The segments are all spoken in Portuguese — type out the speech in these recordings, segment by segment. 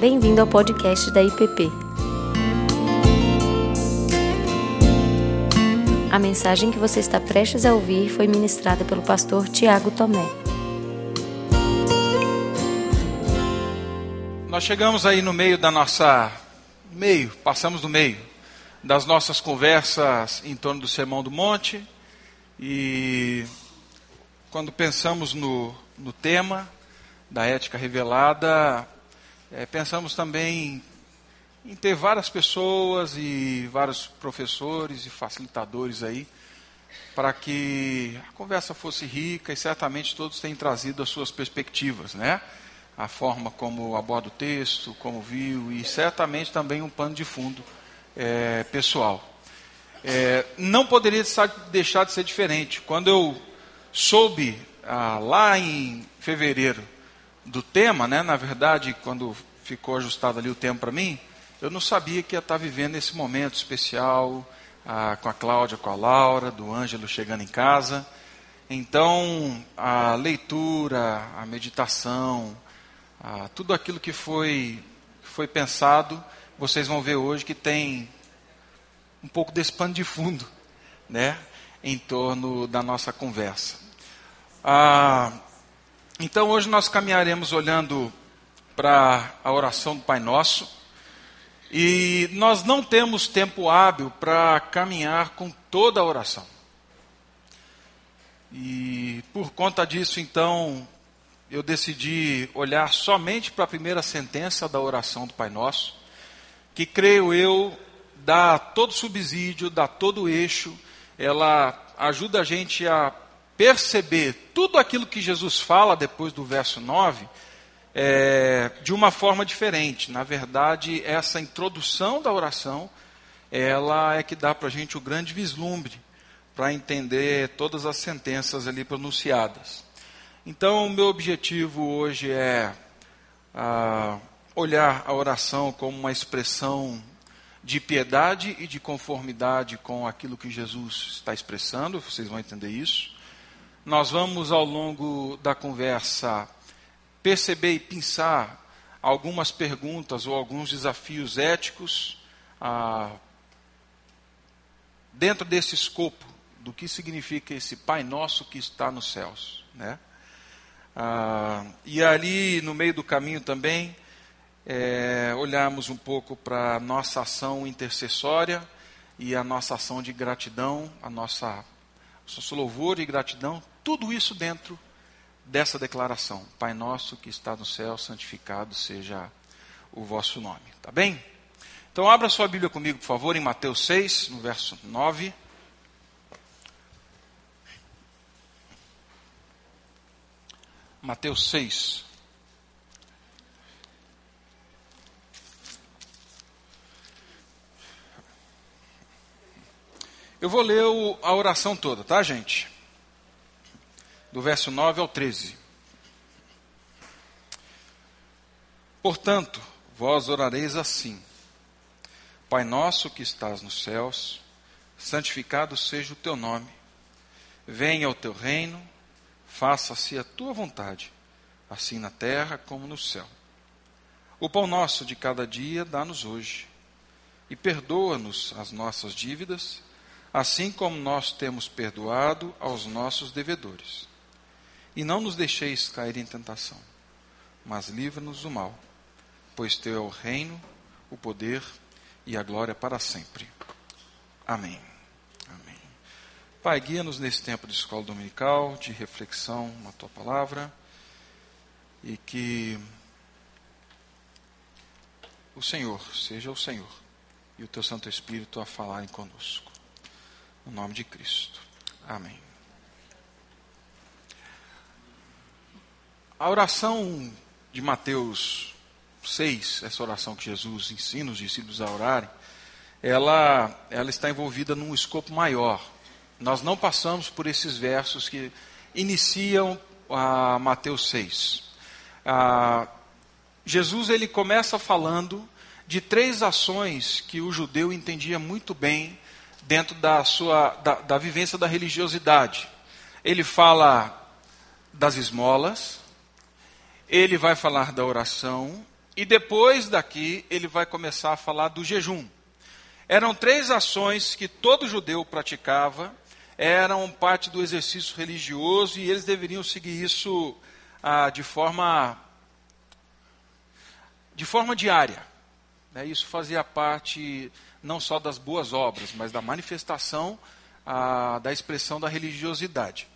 Bem-vindo ao podcast da IPP. A mensagem que você está prestes a ouvir foi ministrada pelo pastor Tiago Tomé. Nós chegamos aí no meio da nossa. meio, passamos no meio das nossas conversas em torno do Sermão do Monte. E quando pensamos no, no tema da ética revelada, é, pensamos também em ter várias pessoas e vários professores e facilitadores aí para que a conversa fosse rica e certamente todos têm trazido as suas perspectivas, né? A forma como aborda o texto, como viu e certamente também um pano de fundo é, pessoal. É, não poderia deixar de ser diferente. Quando eu soube ah, lá em fevereiro do tema, né, na verdade, quando ficou ajustado ali o tempo para mim, eu não sabia que ia estar vivendo esse momento especial ah, com a Cláudia, com a Laura, do Ângelo chegando em casa. Então, a leitura, a meditação, ah, tudo aquilo que foi, foi pensado, vocês vão ver hoje que tem um pouco desse pano de fundo, né, em torno da nossa conversa. Ah, então, hoje nós caminharemos olhando para a oração do Pai Nosso. E nós não temos tempo hábil para caminhar com toda a oração. E por conta disso, então, eu decidi olhar somente para a primeira sentença da oração do Pai Nosso, que creio eu dá todo subsídio, dá todo eixo, ela ajuda a gente a perceber tudo aquilo que Jesus fala depois do verso 9 é, de uma forma diferente. Na verdade, essa introdução da oração, ela é que dá para a gente o grande vislumbre para entender todas as sentenças ali pronunciadas. Então, o meu objetivo hoje é ah, olhar a oração como uma expressão de piedade e de conformidade com aquilo que Jesus está expressando, vocês vão entender isso. Nós vamos, ao longo da conversa, perceber e pensar algumas perguntas ou alguns desafios éticos ah, dentro desse escopo do que significa esse Pai Nosso que está nos céus. Né? Ah, e ali, no meio do caminho também, é, olharmos um pouco para a nossa ação intercessória e a nossa ação de gratidão, a nossa, nosso louvor e gratidão, tudo isso dentro dessa declaração: Pai nosso que está no céu, santificado seja o vosso nome. Tá bem? Então abra sua Bíblia comigo, por favor, em Mateus 6, no verso 9. Mateus 6. Eu vou ler a oração toda, tá, gente? do verso 9 ao 13. Portanto, vós orareis assim: Pai nosso que estás nos céus, santificado seja o teu nome. Venha o teu reino, faça-se a tua vontade, assim na terra como no céu. O pão nosso de cada dia dá-nos hoje, e perdoa-nos as nossas dívidas, assim como nós temos perdoado aos nossos devedores e não nos deixeis cair em tentação, mas livra-nos do mal, pois teu é o reino, o poder e a glória para sempre. Amém. Amém. Pai, guia-nos nesse tempo de escola dominical, de reflexão na tua palavra, e que o Senhor seja o Senhor e o teu Santo Espírito a falarem conosco. No nome de Cristo. Amém. A oração de Mateus 6, essa oração que Jesus ensina os discípulos a orarem, ela, ela está envolvida num escopo maior. Nós não passamos por esses versos que iniciam a Mateus 6. Ah, Jesus ele começa falando de três ações que o judeu entendia muito bem dentro da sua da, da vivência da religiosidade. Ele fala das esmolas, ele vai falar da oração e depois daqui ele vai começar a falar do jejum. Eram três ações que todo judeu praticava, eram parte do exercício religioso e eles deveriam seguir isso ah, de forma de forma diária. Né? Isso fazia parte não só das boas obras, mas da manifestação ah, da expressão da religiosidade.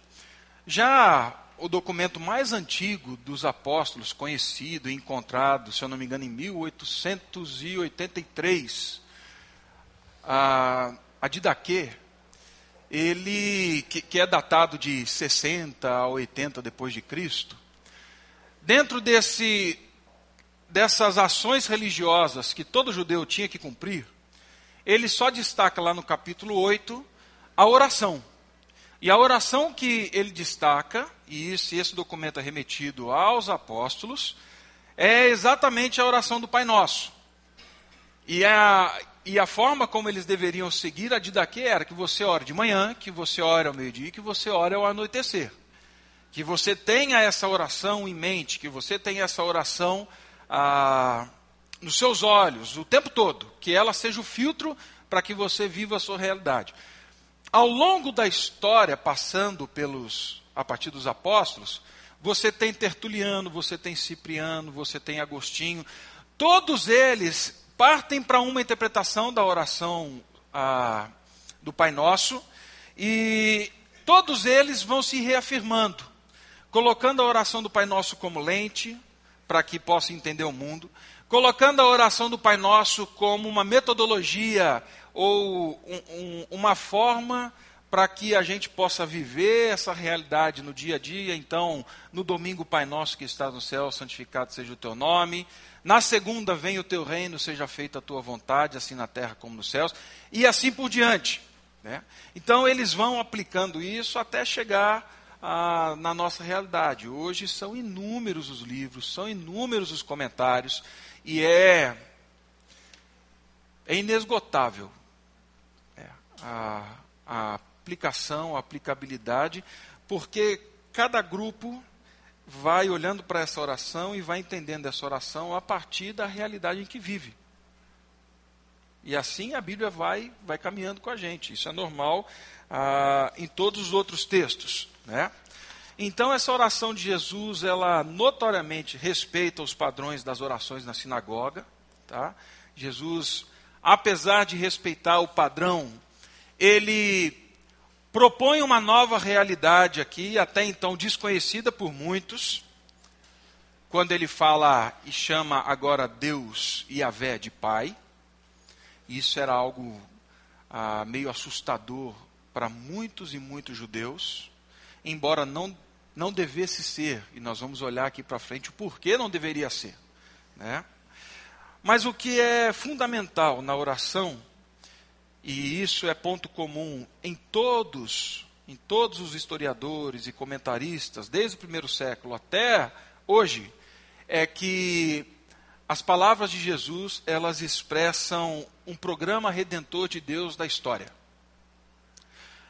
Já o documento mais antigo dos apóstolos, conhecido e encontrado, se eu não me engano, em 1883, a, a Didaquê, ele, que, que é datado de 60 a 80 depois de Cristo, dentro desse, dessas ações religiosas que todo judeu tinha que cumprir, ele só destaca lá no capítulo 8 a oração. E a oração que ele destaca, e esse, documento é remetido aos apóstolos, é exatamente a oração do Pai Nosso. E a, e a forma como eles deveriam seguir a didaquê era que você ore de manhã, que você ore ao meio-dia e que você ore ao anoitecer. Que você tenha essa oração em mente, que você tenha essa oração ah, nos seus olhos o tempo todo, que ela seja o filtro para que você viva a sua realidade. Ao longo da história, passando pelos a partir dos apóstolos, você tem Tertuliano, você tem Cipriano, você tem Agostinho, todos eles partem para uma interpretação da oração do Pai Nosso e todos eles vão se reafirmando, colocando a oração do Pai Nosso como lente para que possa entender o mundo, colocando a oração do Pai Nosso como uma metodologia ou um, um, uma forma para que a gente possa viver essa realidade no dia a dia. Então, no domingo, Pai Nosso que está no céu, santificado seja o teu nome. Na segunda, vem o teu reino, seja feita a tua vontade, assim na terra como nos céus. E assim por diante. Né? Então, eles vão aplicando isso até chegar ah, na nossa realidade. Hoje são inúmeros os livros, são inúmeros os comentários, e é, é inesgotável a, a aplicação, a aplicabilidade, porque cada grupo vai olhando para essa oração e vai entendendo essa oração a partir da realidade em que vive. E assim a Bíblia vai, vai caminhando com a gente. Isso é normal ah, em todos os outros textos. Né? Então, essa oração de Jesus, ela notoriamente respeita os padrões das orações na sinagoga. Tá? Jesus, apesar de respeitar o padrão ele propõe uma nova realidade aqui, até então desconhecida por muitos, quando ele fala e chama agora Deus e Yahvé de Pai. Isso era algo ah, meio assustador para muitos e muitos judeus, embora não, não devesse ser, e nós vamos olhar aqui para frente o porquê não deveria ser. Né? Mas o que é fundamental na oração e isso é ponto comum em todos, em todos os historiadores e comentaristas, desde o primeiro século até hoje, é que as palavras de Jesus, elas expressam um programa redentor de Deus da história.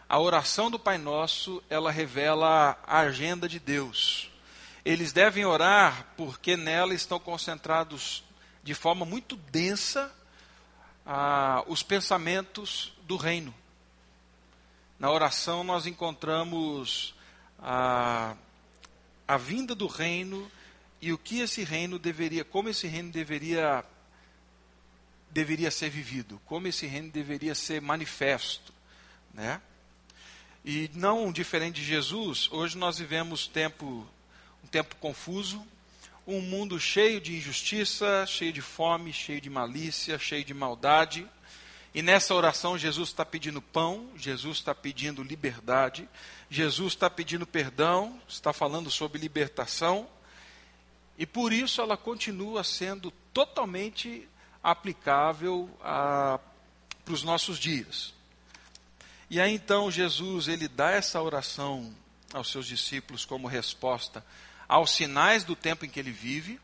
A oração do Pai Nosso, ela revela a agenda de Deus. Eles devem orar porque nela estão concentrados de forma muito densa ah, os pensamentos do reino. Na oração nós encontramos a, a vinda do reino e o que esse reino deveria, como esse reino deveria deveria ser vivido, como esse reino deveria ser manifesto, né? E não diferente de Jesus, hoje nós vivemos tempo um tempo confuso, um mundo cheio de injustiça, cheio de fome, cheio de malícia, cheio de maldade. E nessa oração, Jesus está pedindo pão, Jesus está pedindo liberdade, Jesus está pedindo perdão, está falando sobre libertação. E por isso ela continua sendo totalmente aplicável para os nossos dias. E aí então Jesus ele dá essa oração aos seus discípulos como resposta aos sinais do tempo em que ele vive,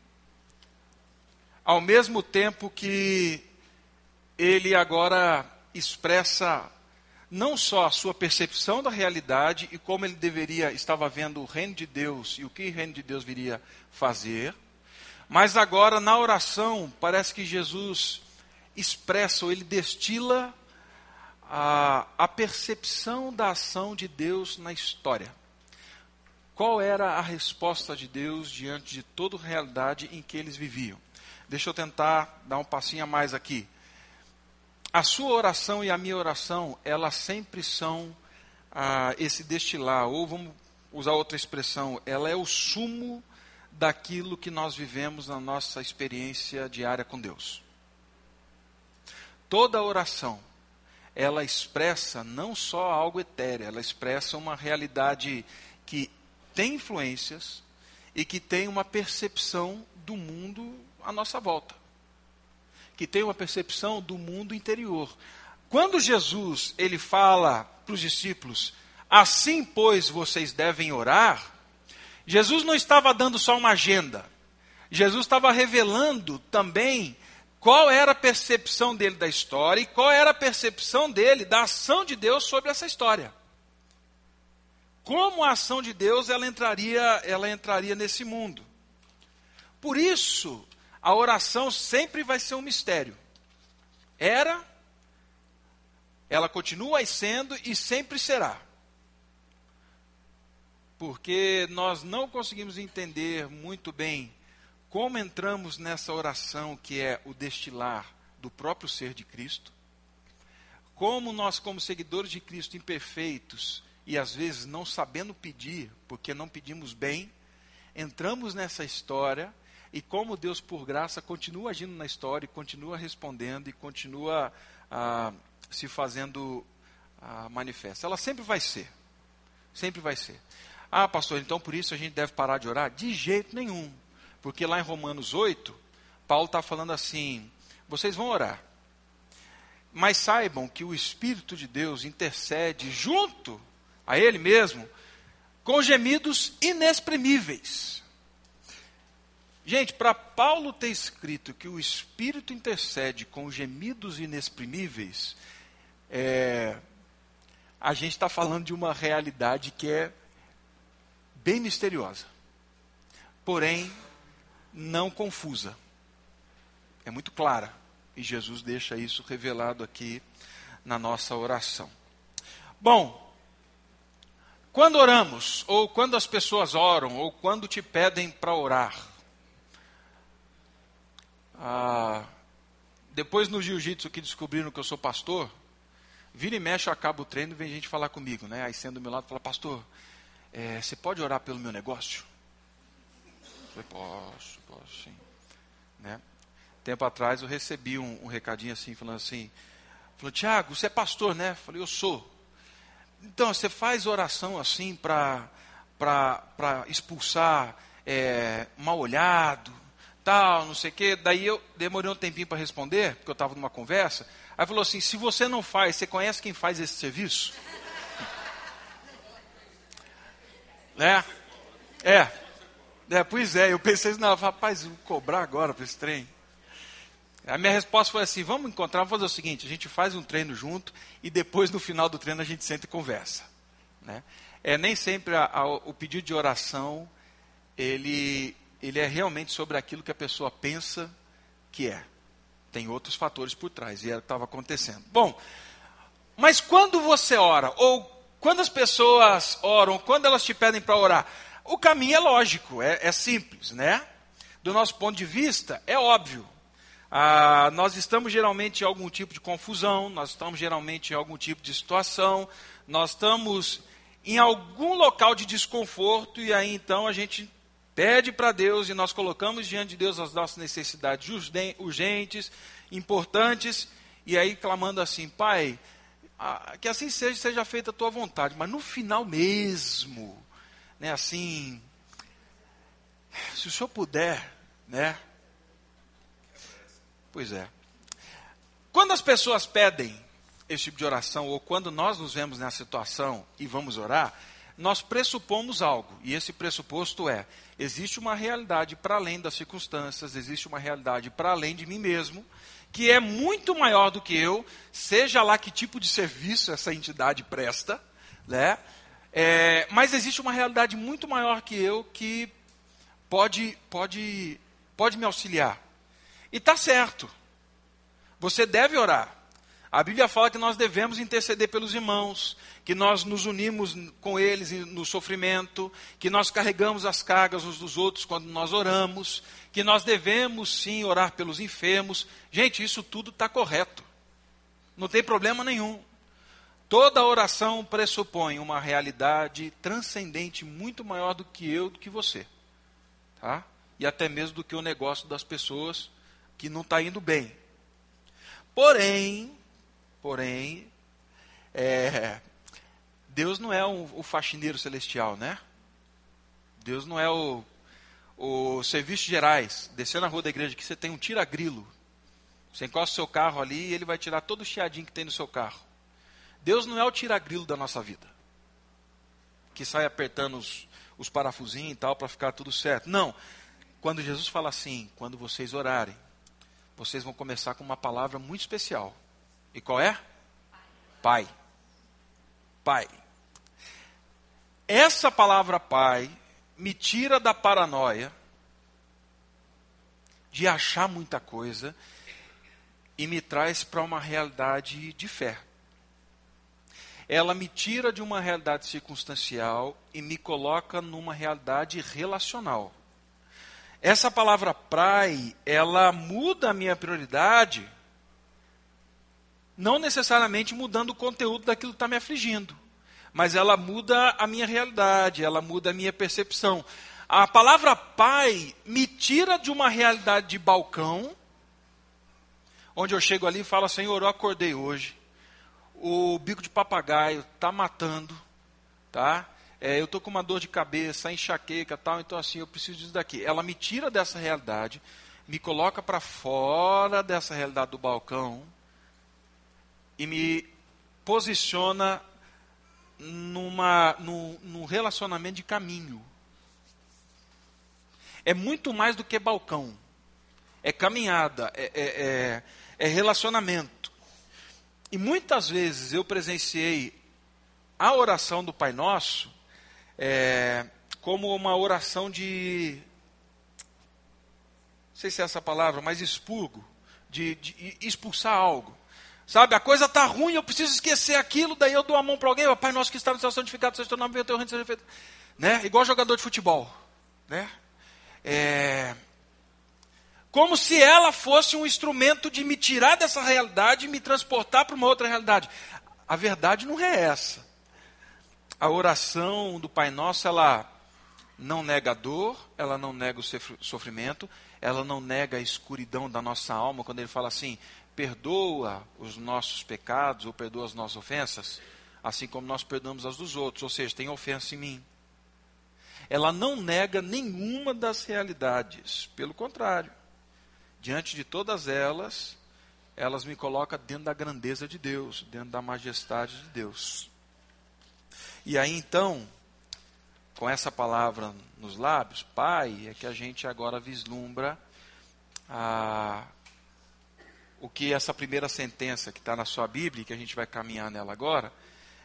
ao mesmo tempo que ele agora expressa não só a sua percepção da realidade e como ele deveria estava vendo o reino de Deus e o que o reino de Deus viria fazer, Mas agora, na oração, parece que Jesus expressa, ou ele destila a, a percepção da ação de Deus na história. Qual era a resposta de Deus diante de toda a realidade em que eles viviam? Deixa eu tentar dar um passinho a mais aqui. A sua oração e a minha oração, elas sempre são ah, esse destilar, ou vamos usar outra expressão, ela é o sumo daquilo que nós vivemos na nossa experiência diária com Deus. Toda oração, ela expressa não só algo etéreo, ela expressa uma realidade que tem influências e que tem uma percepção do mundo à nossa volta. Que tem uma percepção do mundo interior. Quando Jesus ele fala para os discípulos, assim pois vocês devem orar, Jesus não estava dando só uma agenda. Jesus estava revelando também qual era a percepção dele da história e qual era a percepção dele da ação de Deus sobre essa história. Como a ação de Deus ela entraria, ela entraria nesse mundo. Por isso, a oração sempre vai ser um mistério. Era, ela continua sendo e sempre será porque nós não conseguimos entender muito bem como entramos nessa oração que é o destilar do próprio ser de Cristo, como nós, como seguidores de Cristo imperfeitos e às vezes não sabendo pedir, porque não pedimos bem, entramos nessa história e como Deus, por graça, continua agindo na história, e continua respondendo e continua ah, se fazendo ah, manifesta. Ela sempre vai ser. Sempre vai ser. Ah, pastor, então por isso a gente deve parar de orar? De jeito nenhum. Porque lá em Romanos 8, Paulo está falando assim: vocês vão orar. Mas saibam que o Espírito de Deus intercede junto a Ele mesmo com gemidos inexprimíveis. Gente, para Paulo ter escrito que o Espírito intercede com gemidos inexprimíveis, é, a gente está falando de uma realidade que é bem misteriosa, porém não confusa. É muito clara. E Jesus deixa isso revelado aqui na nossa oração. Bom, quando oramos, ou quando as pessoas oram, ou quando te pedem para orar, ah, depois no jiu-jitsu que descobriram que eu sou pastor, vira e mexe, eu acabo o treino e vem gente falar comigo, né? Aí sendo do meu lado, fala, pastor, é, você pode orar pelo meu negócio? Falei, posso, posso sim. Né? Tempo atrás eu recebi um, um recadinho assim, falando assim, falou, Tiago, você é pastor, né? Falei, eu sou. Então, você faz oração assim para expulsar é, mal olhado, tal, não sei o quê. Daí eu demorei um tempinho para responder, porque eu estava numa conversa. Aí falou assim: se você não faz, você conhece quem faz esse serviço? Né? É. é. Pois é, eu pensei, não, rapaz, vou cobrar agora para esse trem. A minha resposta foi assim: vamos encontrar, vamos fazer o seguinte: a gente faz um treino junto e depois no final do treino a gente senta e conversa. Né? É nem sempre a, a, o pedido de oração ele, ele é realmente sobre aquilo que a pessoa pensa que é. Tem outros fatores por trás e era o que estava acontecendo. Bom, mas quando você ora ou quando as pessoas oram, quando elas te pedem para orar, o caminho é lógico, é, é, simples, né? Do nosso ponto de vista, é óbvio. Ah, nós estamos geralmente em algum tipo de confusão, nós estamos geralmente em algum tipo de situação, nós estamos em algum local de desconforto e aí então a gente pede para Deus e nós colocamos diante de Deus as nossas necessidades urgentes, importantes, e aí clamando assim: Pai, ah, que assim seja, seja feita a tua vontade, mas no final mesmo, né, assim, se o senhor puder, né? Pois é. Quando as pessoas pedem esse tipo de oração, ou quando nós nos vemos nessa situação e vamos orar, nós pressupomos algo, e esse pressuposto é: existe uma realidade para além das circunstâncias, existe uma realidade para além de mim mesmo, que é muito maior do que eu, seja lá que tipo de serviço essa entidade presta, né? É, mas existe uma realidade muito maior que eu que pode, pode, pode me auxiliar. E está certo. Você deve orar. A Bíblia fala que nós devemos interceder pelos irmãos, que nós nos unimos com eles no sofrimento, que nós carregamos as cargas uns dos outros quando nós oramos, que nós devemos sim orar pelos enfermos. Gente, isso tudo está correto. Não tem problema nenhum. Toda oração pressupõe uma realidade transcendente muito maior do que eu, do que você. Tá? E até mesmo do que o negócio das pessoas que não está indo bem. Porém, porém, é, Deus não é um, o faxineiro celestial, né? Deus não é o, o serviços gerais. Descer na rua da igreja que você tem um tira-grilo. Você encosta o seu carro ali e ele vai tirar todo o chiadinho que tem no seu carro. Deus não é o tira-grilo da nossa vida. Que sai apertando os, os parafusinhos e tal para ficar tudo certo. Não. Quando Jesus fala assim, quando vocês orarem, vocês vão começar com uma palavra muito especial. E qual é? Pai. Pai. Essa palavra pai me tira da paranoia de achar muita coisa e me traz para uma realidade de fé. Ela me tira de uma realidade circunstancial e me coloca numa realidade relacional. Essa palavra praia, ela muda a minha prioridade, não necessariamente mudando o conteúdo daquilo que está me afligindo, mas ela muda a minha realidade, ela muda a minha percepção. A palavra pai me tira de uma realidade de balcão, onde eu chego ali e falo, Senhor, eu acordei hoje, o bico de papagaio está matando, tá? é, eu estou com uma dor de cabeça, enxaqueca tal, então assim, eu preciso disso daqui. Ela me tira dessa realidade, me coloca para fora dessa realidade do balcão e me posiciona numa, num, num relacionamento de caminho. É muito mais do que balcão. É caminhada, é, é, é, é relacionamento. E muitas vezes eu presenciei a oração do Pai Nosso é, como uma oração de. Não sei se é essa palavra, mas expurgo, de, de expulsar algo. Sabe, a coisa está ruim, eu preciso esquecer aquilo, daí eu dou a mão para alguém, Pai nosso que está no céu santificado, seja teu nome, venha teu reino, seja feito. Né? Igual jogador de futebol. Né? É... Como se ela fosse um instrumento de me tirar dessa realidade e me transportar para uma outra realidade. A verdade não é essa a oração do Pai Nosso, ela não nega a dor, ela não nega o sofrimento, ela não nega a escuridão da nossa alma, quando ele fala assim: perdoa os nossos pecados ou perdoa as nossas ofensas, assim como nós perdoamos as dos outros, ou seja, tem ofensa em mim. Ela não nega nenhuma das realidades, pelo contrário, diante de todas elas, elas me colocam dentro da grandeza de Deus, dentro da majestade de Deus. E aí então, com essa palavra nos lábios, Pai, é que a gente agora vislumbra a, o que essa primeira sentença que está na sua Bíblia, que a gente vai caminhar nela agora,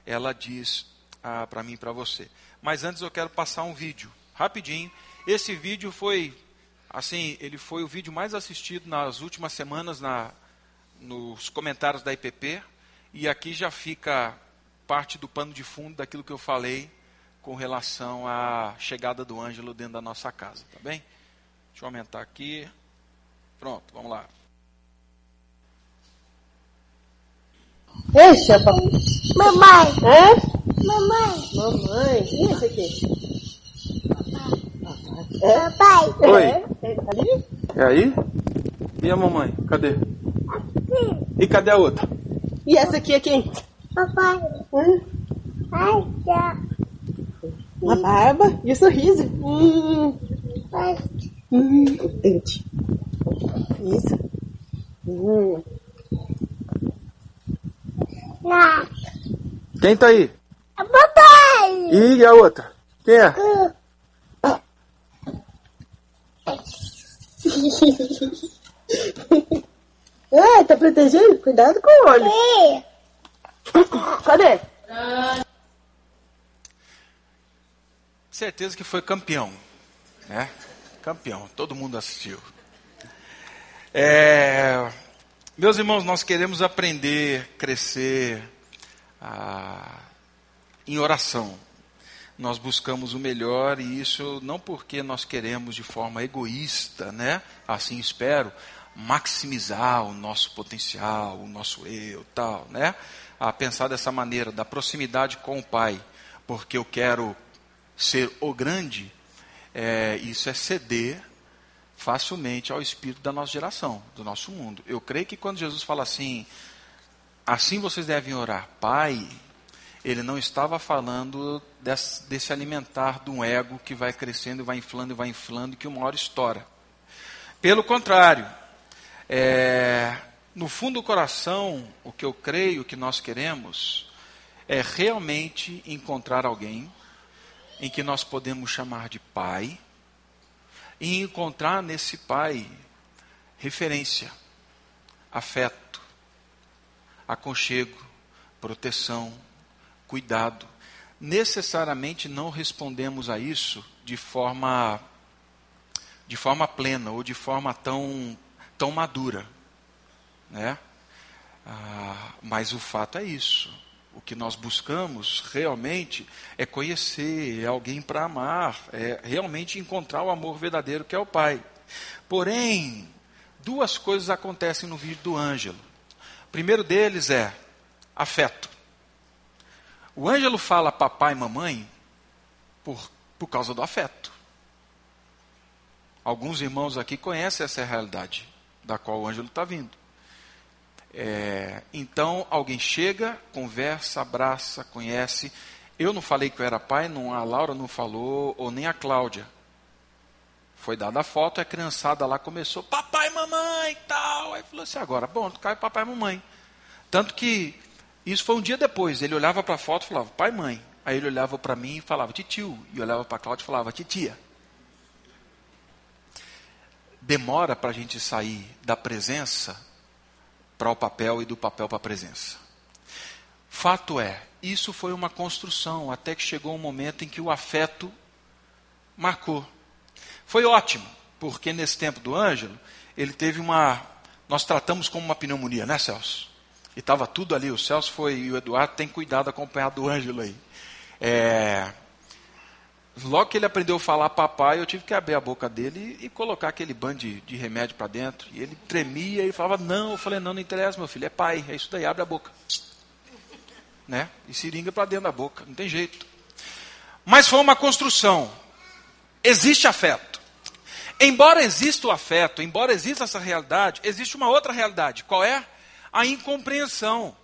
ela diz ah, para mim e para você. Mas antes eu quero passar um vídeo, rapidinho. Esse vídeo foi, assim, ele foi o vídeo mais assistido nas últimas semanas na, nos comentários da IPP. E aqui já fica parte do pano de fundo daquilo que eu falei com relação à chegada do Ângelo dentro da nossa casa, tá bem? Deixa eu aumentar aqui. Pronto, vamos lá. Ei, Chapa. Mamãe. Hã? Mamãe. Mamãe. Quem é esse aqui? Papai. É? Papai. Oi. É, ali? É aí? E a mamãe? Cadê? E cadê a outra? E essa aqui é quem? Papai. Hã? Ai, já. A barba e o sorriso. Hum, Ai, hum, o dente. Isso. Hum. não. Quem tá aí? Papai. E a outra? Quem é? Ah, tá protegendo? Cuidado com o olho. Cadê? Certeza que foi campeão, né? Campeão, todo mundo assistiu. É, meus irmãos, nós queremos aprender, crescer ah, em oração. Nós buscamos o melhor e isso não porque nós queremos de forma egoísta, né? Assim espero, maximizar o nosso potencial, o nosso eu, tal, né? A pensar dessa maneira, da proximidade com o Pai, porque eu quero ser o grande, é, isso é ceder facilmente ao espírito da nossa geração, do nosso mundo. Eu creio que quando Jesus fala assim, assim vocês devem orar, Pai, ele não estava falando desse, desse alimentar de um ego que vai crescendo, vai inflando, vai inflando, e que uma hora estoura. Pelo contrário, é, no fundo do coração, o que eu creio que nós queremos é realmente encontrar alguém em que nós podemos chamar de pai, e encontrar nesse pai referência, afeto, aconchego, proteção, cuidado. Necessariamente não respondemos a isso de forma de forma plena ou de forma tão tão madura, né? Ah, mas o fato é isso. O que nós buscamos realmente é conhecer, é alguém para amar, é realmente encontrar o amor verdadeiro que é o Pai. Porém, duas coisas acontecem no vídeo do Ângelo. O primeiro deles é afeto. O Ângelo fala papai e mamãe por, por causa do afeto. Alguns irmãos aqui conhecem essa realidade da qual o Ângelo está vindo. É, então alguém chega, conversa, abraça, conhece. Eu não falei que eu era pai, não, a Laura não falou, ou nem a Cláudia. Foi dada a foto, a criançada lá começou, papai, mamãe tal. Aí falou assim, agora, bom, cai papai e mamãe. Tanto que isso foi um dia depois. Ele olhava para a foto e falava, pai, mãe. Aí ele olhava para mim e falava, titio. E olhava para a Cláudia e falava, titia. Demora para a gente sair da presença para o papel e do papel para a presença. Fato é, isso foi uma construção até que chegou um momento em que o afeto marcou. Foi ótimo, porque nesse tempo do Ângelo, ele teve uma. Nós tratamos como uma pneumonia, né, Celso? E estava tudo ali. O Celso foi e o Eduardo tem cuidado acompanhado do Ângelo aí. É, Logo que ele aprendeu a falar papai, eu tive que abrir a boca dele e, e colocar aquele bando de, de remédio para dentro. E ele tremia e falava, não. Eu falei, não, não interessa, meu filho, é pai, é isso daí, abre a boca. Né? E seringa para dentro da boca, não tem jeito. Mas foi uma construção. Existe afeto. Embora exista o afeto, embora exista essa realidade, existe uma outra realidade. Qual é? A incompreensão.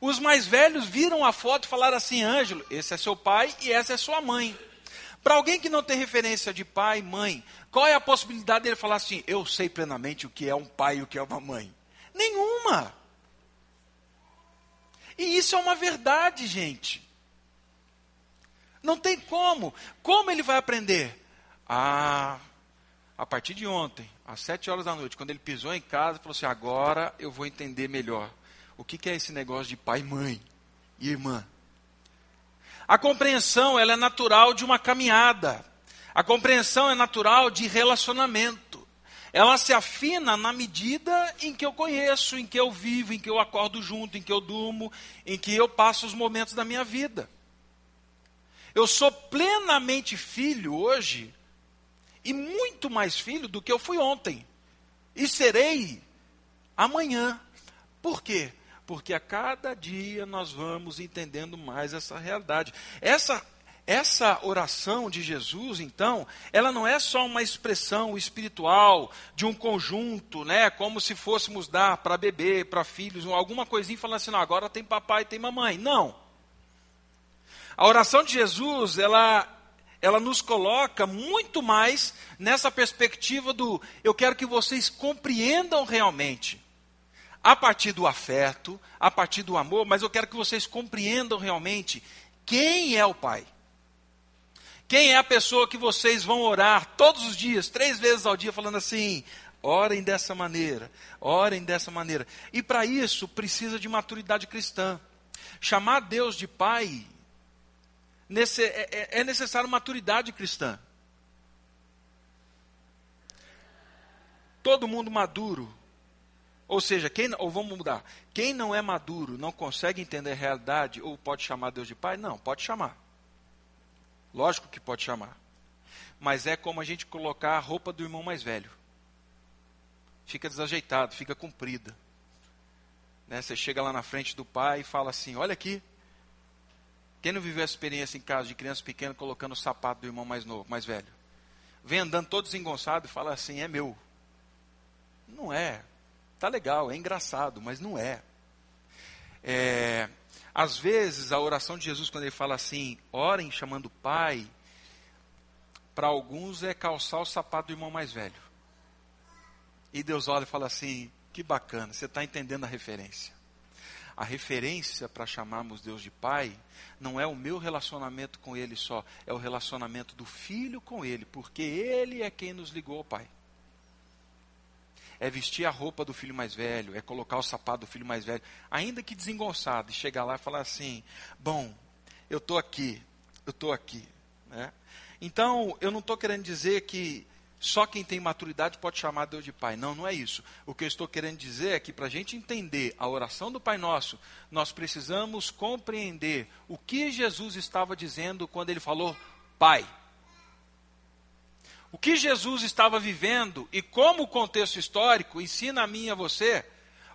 Os mais velhos viram a foto e falaram assim: Ângelo, esse é seu pai e essa é sua mãe. Para alguém que não tem referência de pai, mãe, qual é a possibilidade dele falar assim: eu sei plenamente o que é um pai e o que é uma mãe? Nenhuma. E isso é uma verdade, gente. Não tem como. Como ele vai aprender? Ah, a partir de ontem, às sete horas da noite, quando ele pisou em casa, falou assim: agora eu vou entender melhor o que, que é esse negócio de pai, mãe e irmã. A compreensão ela é natural de uma caminhada. A compreensão é natural de relacionamento. Ela se afina na medida em que eu conheço, em que eu vivo, em que eu acordo junto, em que eu durmo, em que eu passo os momentos da minha vida. Eu sou plenamente filho hoje e muito mais filho do que eu fui ontem. E serei amanhã. Por quê? porque a cada dia nós vamos entendendo mais essa realidade. Essa essa oração de Jesus, então, ela não é só uma expressão espiritual de um conjunto, né, como se fôssemos dar para bebê, para filhos, alguma coisinha falando assim, não, agora tem papai, tem mamãe. Não. A oração de Jesus, ela ela nos coloca muito mais nessa perspectiva do eu quero que vocês compreendam realmente a partir do afeto, a partir do amor, mas eu quero que vocês compreendam realmente quem é o Pai. Quem é a pessoa que vocês vão orar todos os dias, três vezes ao dia, falando assim: orem dessa maneira, orem dessa maneira. E para isso precisa de maturidade cristã. Chamar Deus de Pai nesse, é, é, é necessário maturidade cristã. todo mundo maduro. Ou seja, quem, ou vamos mudar, quem não é maduro, não consegue entender a realidade, ou pode chamar Deus de Pai? Não, pode chamar. Lógico que pode chamar. Mas é como a gente colocar a roupa do irmão mais velho. Fica desajeitado, fica comprida. Né? Você chega lá na frente do pai e fala assim: Olha aqui. Quem não viveu essa experiência em casa de criança pequena colocando o sapato do irmão mais novo, mais velho? Vem andando todo desengonçado e fala assim: É meu. Não é. Tá legal, é engraçado, mas não é. é. Às vezes, a oração de Jesus, quando ele fala assim, orem chamando Pai, para alguns é calçar o sapato do irmão mais velho. E Deus olha e fala assim: que bacana, você está entendendo a referência. A referência para chamarmos Deus de Pai não é o meu relacionamento com Ele só, é o relacionamento do Filho com Ele, porque Ele é quem nos ligou ao Pai. É vestir a roupa do filho mais velho, é colocar o sapato do filho mais velho, ainda que desengonçado, e chegar lá e falar assim: Bom, eu estou aqui, eu estou aqui. Né? Então, eu não estou querendo dizer que só quem tem maturidade pode chamar Deus de Pai. Não, não é isso. O que eu estou querendo dizer é que para a gente entender a oração do Pai Nosso, nós precisamos compreender o que Jesus estava dizendo quando ele falou Pai. O que Jesus estava vivendo e como o contexto histórico ensina a mim e a você,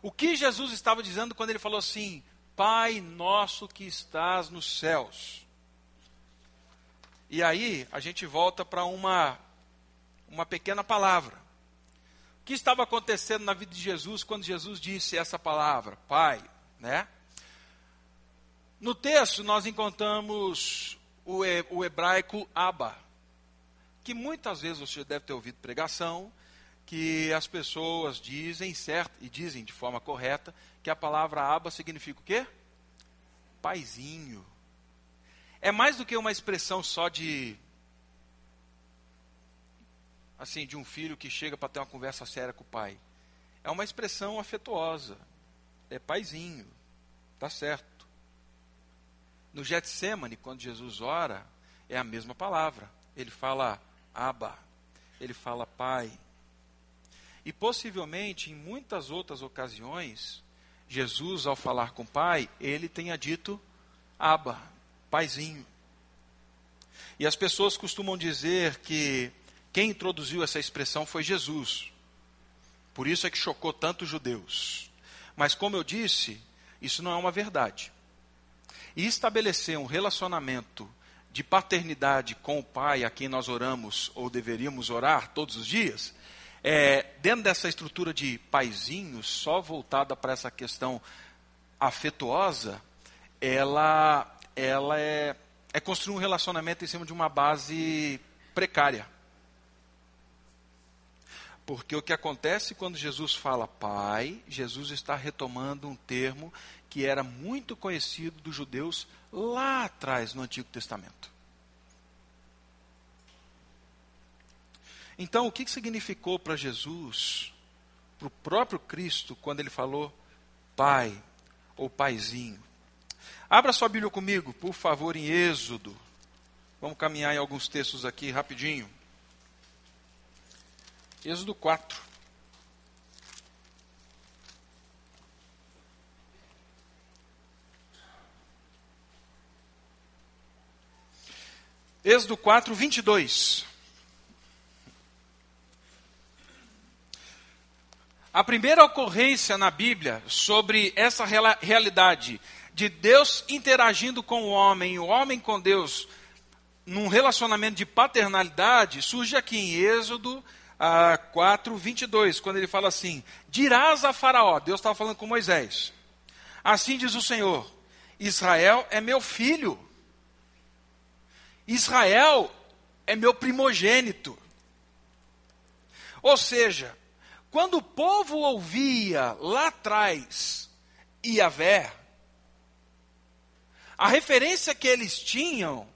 o que Jesus estava dizendo quando ele falou assim: Pai nosso que estás nos céus. E aí a gente volta para uma uma pequena palavra. O que estava acontecendo na vida de Jesus quando Jesus disse essa palavra, Pai, né? No texto nós encontramos o, o hebraico Abba, que muitas vezes você deve ter ouvido pregação, que as pessoas dizem certo e dizem de forma correta que a palavra Abba significa o quê? Paizinho. É mais do que uma expressão só de assim, de um filho que chega para ter uma conversa séria com o pai. É uma expressão afetuosa. É paizinho. Tá certo. No Getsemane, quando Jesus ora, é a mesma palavra. Ele fala Abba. Ele fala Pai. E possivelmente, em muitas outras ocasiões, Jesus, ao falar com o Pai, ele tenha dito Abba, Paizinho. E as pessoas costumam dizer que quem introduziu essa expressão foi Jesus. Por isso é que chocou tanto os judeus. Mas, como eu disse, isso não é uma verdade. E estabelecer um relacionamento de paternidade com o Pai a quem nós oramos ou deveríamos orar todos os dias, é, dentro dessa estrutura de paizinho, só voltada para essa questão afetuosa, ela, ela é, é construir um relacionamento em cima de uma base precária. Porque o que acontece quando Jesus fala Pai, Jesus está retomando um termo que era muito conhecido dos judeus lá atrás no Antigo Testamento. Então, o que significou para Jesus, para o próprio Cristo, quando ele falou Pai ou Paizinho? Abra sua Bíblia comigo, por favor, em Êxodo. Vamos caminhar em alguns textos aqui rapidinho. Êxodo 4. Êxodo 4, 22. A primeira ocorrência na Bíblia sobre essa realidade de Deus interagindo com o homem, o homem com Deus, num relacionamento de paternalidade, surge aqui em Êxodo ah, 4, 22, quando ele fala assim: Dirás a Faraó, Deus estava falando com Moisés, assim diz o Senhor: Israel é meu filho, Israel é meu primogênito. Ou seja, quando o povo ouvia lá atrás Iavé, a referência que eles tinham,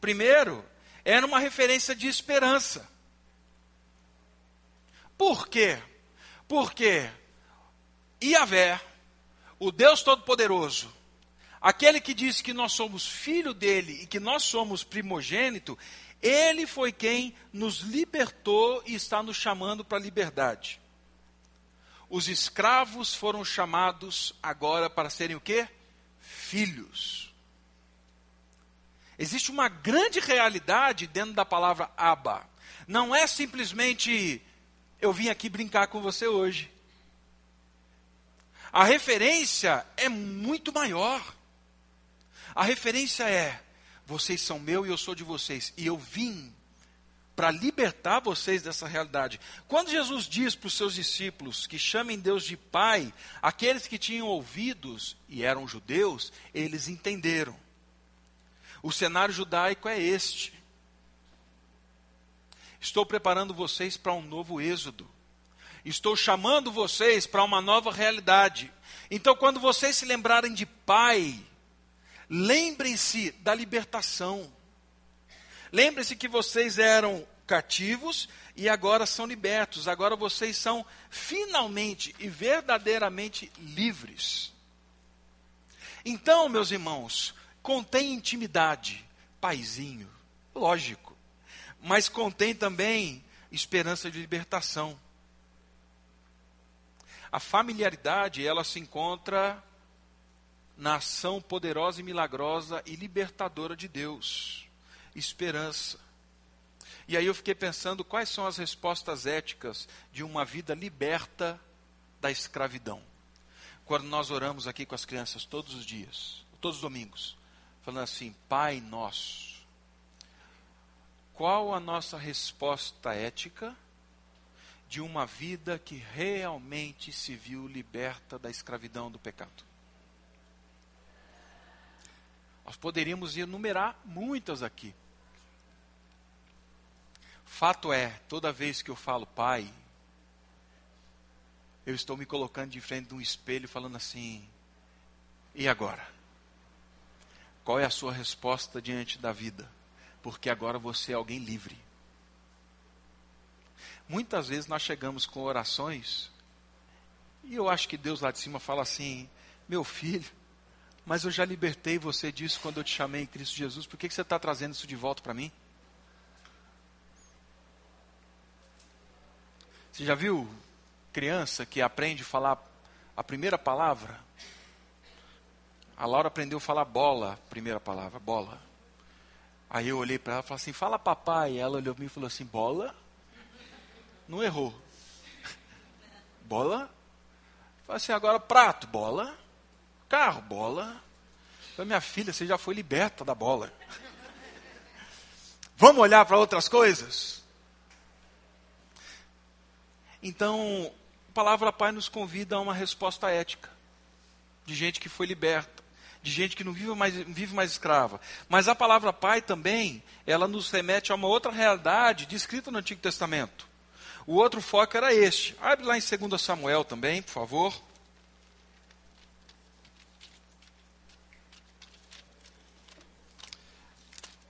primeiro, era uma referência de esperança. Por quê? Porque Iavé, o Deus Todo-Poderoso, aquele que diz que nós somos filho dele e que nós somos primogênito, Ele foi quem nos libertou e está nos chamando para a liberdade. Os escravos foram chamados agora para serem o quê? Filhos. Existe uma grande realidade dentro da palavra Abba. Não é simplesmente eu vim aqui brincar com você hoje. A referência é muito maior. A referência é: vocês são meu e eu sou de vocês. E eu vim para libertar vocês dessa realidade. Quando Jesus diz para os seus discípulos que chamem Deus de Pai, aqueles que tinham ouvidos e eram judeus, eles entenderam. O cenário judaico é este. Estou preparando vocês para um novo êxodo. Estou chamando vocês para uma nova realidade. Então, quando vocês se lembrarem de Pai, lembrem-se da libertação. Lembrem-se que vocês eram cativos e agora são libertos. Agora vocês são finalmente e verdadeiramente livres. Então, meus irmãos, contém intimidade, paizinho, lógico, mas contém também esperança de libertação. A familiaridade, ela se encontra na ação poderosa e milagrosa e libertadora de Deus. Esperança. E aí eu fiquei pensando quais são as respostas éticas de uma vida liberta da escravidão. Quando nós oramos aqui com as crianças todos os dias, todos os domingos, falando assim: Pai nosso. Qual a nossa resposta ética de uma vida que realmente se viu liberta da escravidão do pecado? Nós poderíamos enumerar muitas aqui. Fato é, toda vez que eu falo Pai, eu estou me colocando de frente de um espelho falando assim: e agora? Qual é a sua resposta diante da vida? Porque agora você é alguém livre. Muitas vezes nós chegamos com orações e eu acho que Deus lá de cima fala assim: meu filho, mas eu já libertei você disso quando eu te chamei em Cristo Jesus, por que, que você está trazendo isso de volta para mim? Você já viu criança que aprende a falar a primeira palavra? A Laura aprendeu a falar bola, primeira palavra, bola. Aí eu olhei para ela e falei assim: fala papai. Ela olhou para mim e falou assim: bola? Não errou. Bola? Falei assim: agora prato, bola. Carro, bola. Falei, minha filha, você já foi liberta da bola. Vamos olhar para outras coisas? Então, a palavra Pai nos convida a uma resposta ética de gente que foi liberta, de gente que não vive mais, vive mais escrava. Mas a palavra Pai também, ela nos remete a uma outra realidade descrita no Antigo Testamento. O outro foco era este. Abre lá em 2 Samuel também, por favor.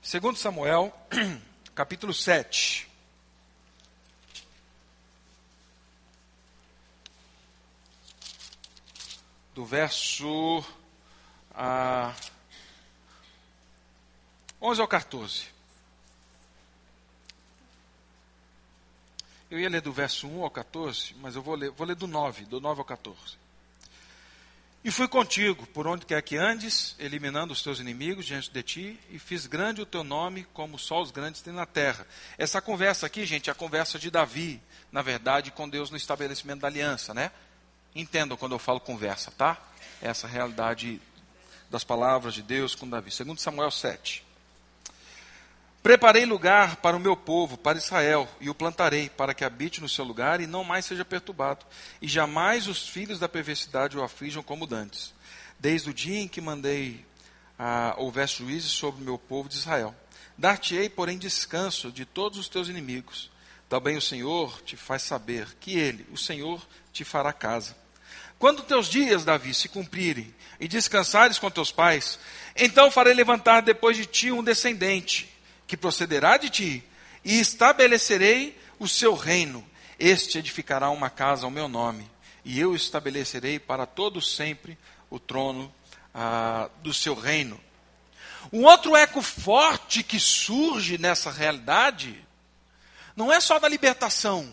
Segundo Samuel, capítulo 7. do verso ah, 11 ao 14. Eu ia ler do verso 1 ao 14, mas eu vou ler, vou ler do 9, do 9 ao 14. E fui contigo, por onde quer que andes, eliminando os teus inimigos diante de ti, e fiz grande o teu nome, como só os grandes têm na terra. Essa conversa aqui, gente, é a conversa de Davi, na verdade, com Deus no estabelecimento da aliança, né? Entendam quando eu falo conversa, tá? Essa realidade das palavras de Deus com Davi. Segundo Samuel 7. Preparei lugar para o meu povo, para Israel, e o plantarei, para que habite no seu lugar e não mais seja perturbado. E jamais os filhos da perversidade o aflijam como dantes. Desde o dia em que mandei ah, houvesse juízes sobre o meu povo de Israel. Dar-te-ei, porém, descanso de todos os teus inimigos. Também o Senhor te faz saber que Ele, o Senhor, te fará casa. Quando teus dias, Davi, se cumprirem e descansares com teus pais, então farei levantar depois de ti um descendente, que procederá de ti, e estabelecerei o seu reino. Este edificará uma casa ao meu nome, e eu estabelecerei para todo sempre o trono ah, do seu reino. Um outro eco forte que surge nessa realidade não é só da libertação,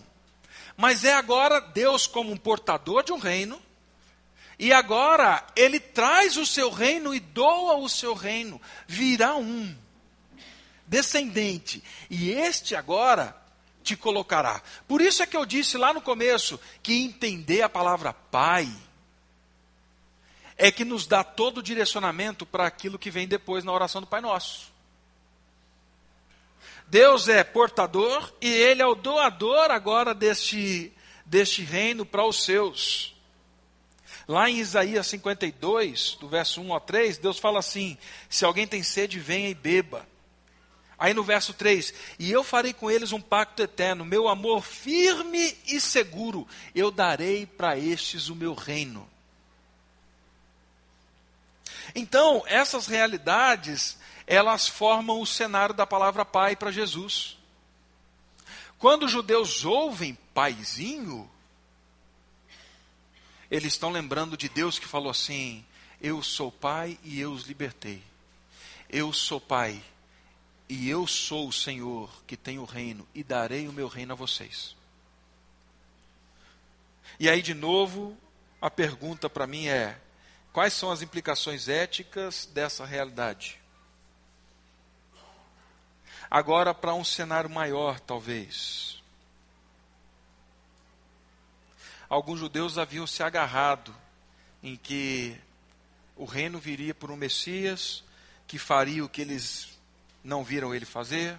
mas é agora Deus como um portador de um reino, e agora ele traz o seu reino e doa o seu reino, virá um descendente, e este agora te colocará. Por isso é que eu disse lá no começo que entender a palavra pai é que nos dá todo o direcionamento para aquilo que vem depois na oração do Pai Nosso. Deus é portador e Ele é o doador agora deste, deste reino para os seus. Lá em Isaías 52, do verso 1 a 3, Deus fala assim: Se alguém tem sede, venha e beba. Aí no verso 3: E eu farei com eles um pacto eterno, meu amor firme e seguro, eu darei para estes o meu reino. Então, essas realidades, elas formam o cenário da palavra pai para Jesus. Quando os judeus ouvem paizinho, eles estão lembrando de Deus que falou assim: Eu sou pai e eu os libertei. Eu sou pai e eu sou o Senhor que tem o reino e darei o meu reino a vocês. E aí, de novo, a pergunta para mim é: Quais são as implicações éticas dessa realidade? Agora, para um cenário maior, talvez. Alguns judeus haviam se agarrado em que o reino viria por um Messias que faria o que eles não viram ele fazer,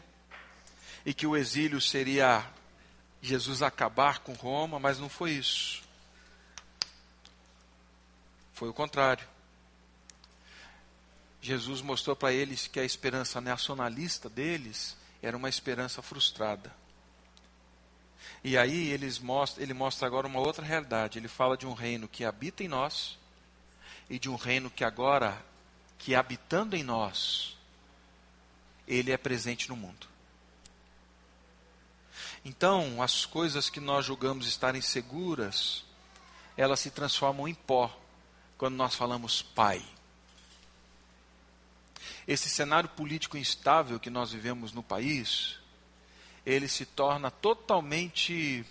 e que o exílio seria Jesus acabar com Roma, mas não foi isso. Foi o contrário. Jesus mostrou para eles que a esperança nacionalista deles era uma esperança frustrada. E aí eles mostra, ele mostra agora uma outra realidade. Ele fala de um reino que habita em nós e de um reino que agora, que habitando em nós, ele é presente no mundo. Então, as coisas que nós julgamos estarem seguras, elas se transformam em pó quando nós falamos pai. Esse cenário político instável que nós vivemos no país, ele se torna totalmente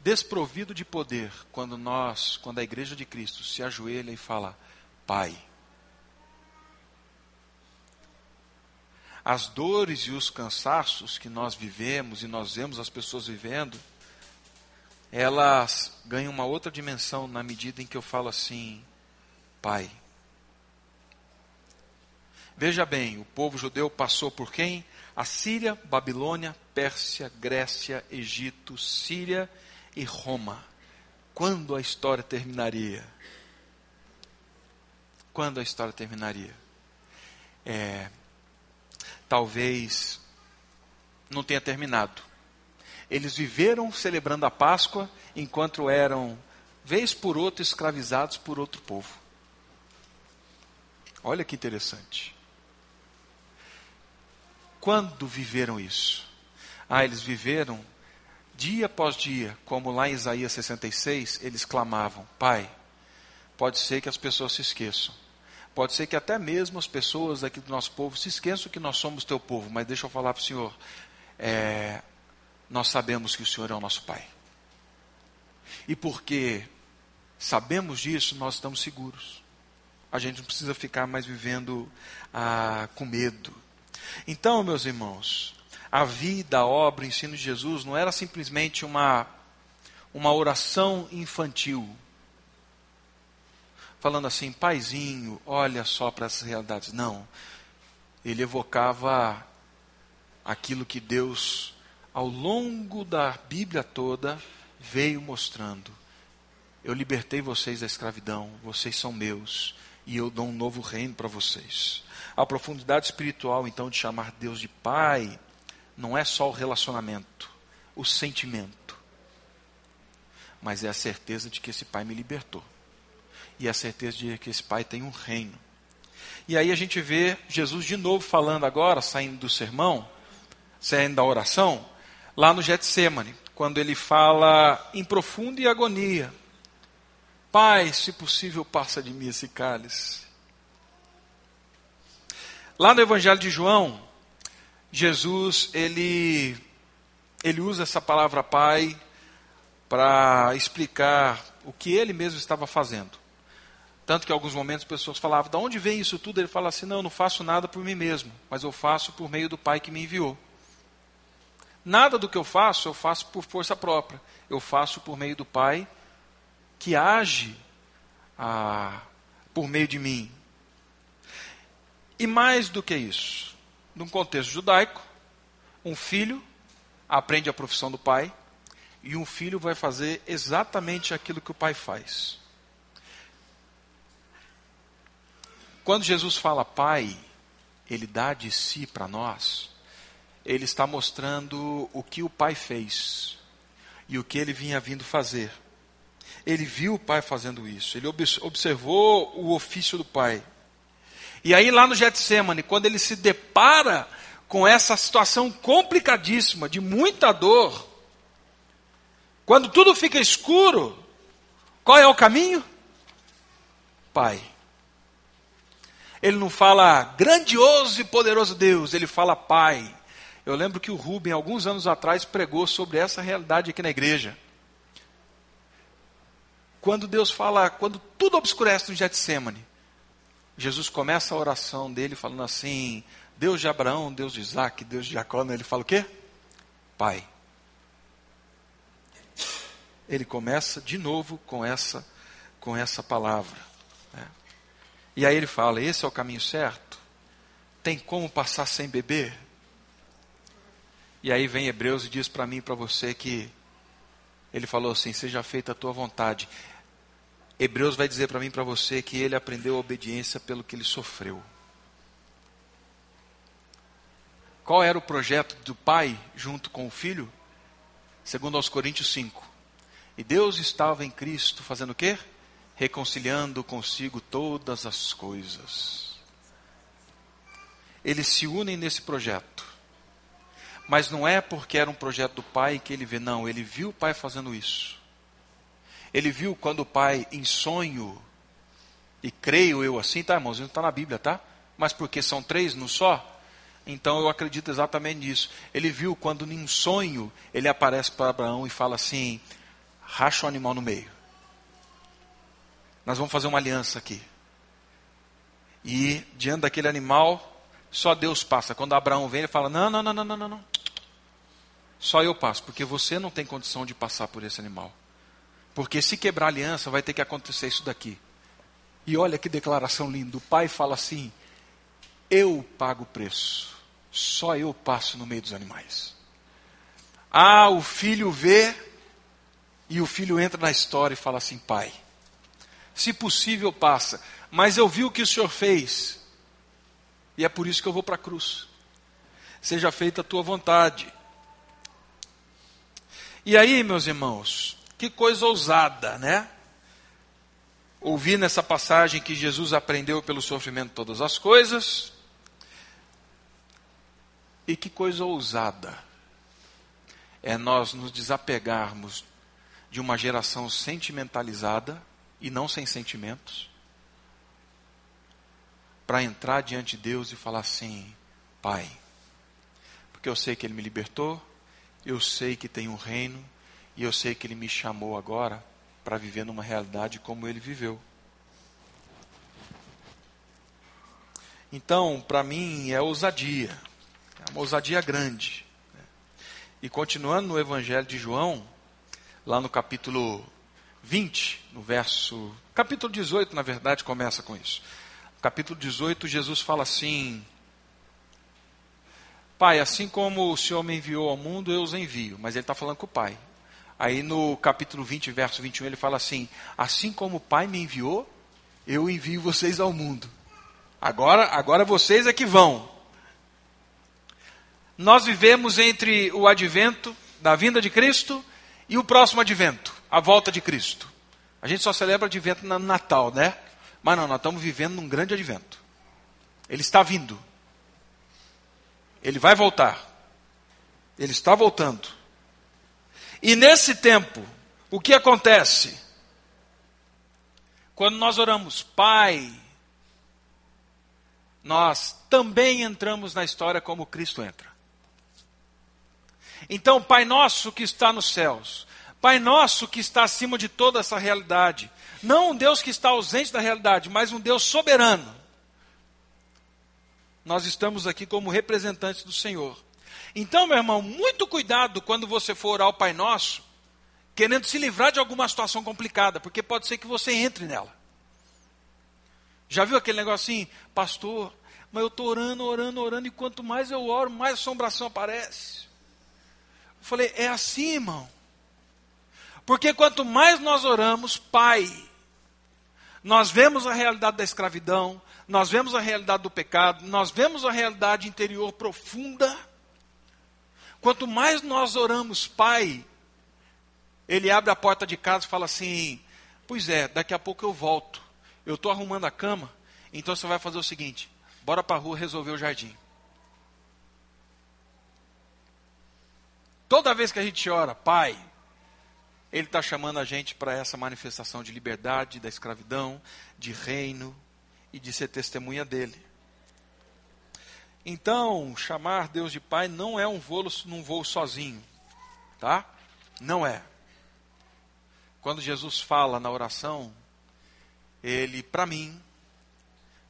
desprovido de poder quando nós, quando a igreja de Cristo se ajoelha e fala: Pai. as dores e os cansaços que nós vivemos e nós vemos as pessoas vivendo, elas ganham uma outra dimensão na medida em que eu falo assim, Pai. Veja bem, o povo judeu passou por quem? Assíria, Babilônia, Pérsia, Grécia, Egito, Síria e Roma. Quando a história terminaria? Quando a história terminaria? É, talvez não tenha terminado. Eles viveram celebrando a Páscoa enquanto eram, vez por outra, escravizados por outro povo. Olha que interessante. Quando viveram isso? Ah, eles viveram dia após dia, como lá em Isaías 66, eles clamavam: Pai, pode ser que as pessoas se esqueçam, Pode ser que até mesmo as pessoas aqui do nosso povo se esqueçam que nós somos teu povo, mas deixa eu falar para o Senhor: é, nós sabemos que o Senhor é o nosso Pai. E porque sabemos disso, nós estamos seguros. A gente não precisa ficar mais vivendo ah, com medo. Então, meus irmãos, a vida, a obra, o ensino de Jesus não era simplesmente uma, uma oração infantil falando assim, paizinho, olha só para essas realidades. Não. Ele evocava aquilo que Deus, ao longo da Bíblia toda, veio mostrando. Eu libertei vocês da escravidão, vocês são meus, e eu dou um novo reino para vocês. A profundidade espiritual, então, de chamar Deus de Pai, não é só o relacionamento, o sentimento, mas é a certeza de que esse Pai me libertou e a certeza de que esse Pai tem um reino. E aí a gente vê Jesus de novo falando agora, saindo do sermão, saindo da oração, lá no Getsemane, quando ele fala em profunda agonia, Pai, se possível, passa de mim esse cálice. Lá no Evangelho de João, Jesus ele ele usa essa palavra Pai para explicar o que ele mesmo estava fazendo. Tanto que em alguns momentos pessoas falavam: "De onde vem isso tudo?" Ele fala assim: "Não, eu não faço nada por mim mesmo, mas eu faço por meio do Pai que me enviou." Nada do que eu faço, eu faço por força própria. Eu faço por meio do Pai que age ah, por meio de mim. E mais do que isso, num contexto judaico, um filho aprende a profissão do pai e um filho vai fazer exatamente aquilo que o pai faz. Quando Jesus fala pai, ele dá de si para nós, ele está mostrando o que o pai fez e o que ele vinha vindo fazer. Ele viu o pai fazendo isso, ele observou o ofício do pai. E aí, lá no Getsemane, quando ele se depara com essa situação complicadíssima, de muita dor, quando tudo fica escuro, qual é o caminho? Pai. Ele não fala grandioso e poderoso Deus, ele fala Pai. Eu lembro que o Rubem, alguns anos atrás, pregou sobre essa realidade aqui na igreja. Quando Deus fala, quando tudo obscurece no Getsemane, Jesus começa a oração dele falando assim: Deus de Abraão, Deus de Isaac, Deus de Jacó, né? ele fala o quê? Pai. Ele começa de novo com essa, com essa palavra. Né? E aí ele fala: esse é o caminho certo? Tem como passar sem beber? E aí vem Hebreus e diz para mim e para você que ele falou assim: seja feita a tua vontade. Hebreus vai dizer para mim e para você que ele aprendeu a obediência pelo que ele sofreu. Qual era o projeto do pai junto com o filho? Segundo aos Coríntios 5. E Deus estava em Cristo fazendo o quê? Reconciliando consigo todas as coisas. Eles se unem nesse projeto. Mas não é porque era um projeto do pai que ele vê, não, ele viu o pai fazendo isso. Ele viu quando o pai, em sonho, e creio eu assim, tá, irmãos? Não está na Bíblia, tá? Mas porque são três no só, então eu acredito exatamente nisso. Ele viu quando, em sonho, ele aparece para Abraão e fala assim: racha o animal no meio. Nós vamos fazer uma aliança aqui. E diante daquele animal, só Deus passa. Quando Abraão vem, ele fala: não, não, não, não, não, não. Só eu passo, porque você não tem condição de passar por esse animal. Porque se quebrar aliança, vai ter que acontecer isso daqui. E olha que declaração linda. O pai fala assim: Eu pago o preço. Só eu passo no meio dos animais. Ah, o filho vê e o filho entra na história e fala assim: Pai, se possível, passa. Mas eu vi o que o senhor fez. E é por isso que eu vou para a cruz. Seja feita a tua vontade. E aí, meus irmãos, que coisa ousada, né? Ouvir nessa passagem que Jesus aprendeu pelo sofrimento todas as coisas. E que coisa ousada é nós nos desapegarmos de uma geração sentimentalizada e não sem sentimentos, para entrar diante de Deus e falar assim: Pai, porque eu sei que Ele me libertou, eu sei que tem um reino e eu sei que Ele me chamou agora para viver numa realidade como Ele viveu. Então, para mim, é ousadia, é uma ousadia grande. E continuando no Evangelho de João, lá no capítulo 20, no verso. Capítulo 18, na verdade, começa com isso. Capítulo 18, Jesus fala assim: Pai, assim como o Senhor me enviou ao mundo, eu os envio. Mas ele está falando com o Pai. Aí no capítulo 20, verso 21, ele fala assim: Assim como o Pai me enviou, eu envio vocês ao mundo. Agora, agora vocês é que vão. Nós vivemos entre o advento da vinda de Cristo e o próximo advento, a volta de Cristo. A gente só celebra advento no Natal, né? Mas não, nós estamos vivendo num grande advento. Ele está vindo. Ele vai voltar. Ele está voltando. E nesse tempo, o que acontece? Quando nós oramos, Pai, nós também entramos na história como Cristo entra. Então, Pai nosso que está nos céus, Pai nosso que está acima de toda essa realidade, não um Deus que está ausente da realidade, mas um Deus soberano. Nós estamos aqui como representantes do Senhor. Então, meu irmão, muito cuidado quando você for orar ao Pai Nosso, querendo se livrar de alguma situação complicada, porque pode ser que você entre nela. Já viu aquele negócio assim, pastor, mas eu estou orando, orando, orando, e quanto mais eu oro, mais assombração aparece. Eu falei, é assim, irmão. Porque quanto mais nós oramos, Pai, nós vemos a realidade da escravidão, nós vemos a realidade do pecado, nós vemos a realidade interior profunda. Quanto mais nós oramos, Pai, Ele abre a porta de casa e fala assim: Pois é, daqui a pouco eu volto. Eu estou arrumando a cama, então você vai fazer o seguinte: bora para a rua resolver o jardim. Toda vez que a gente ora, Pai, Ele está chamando a gente para essa manifestação de liberdade, da escravidão, de reino e de ser testemunha dele. Então, chamar Deus de Pai não é um voo num voo sozinho, tá? Não é. Quando Jesus fala na oração, ele, para mim,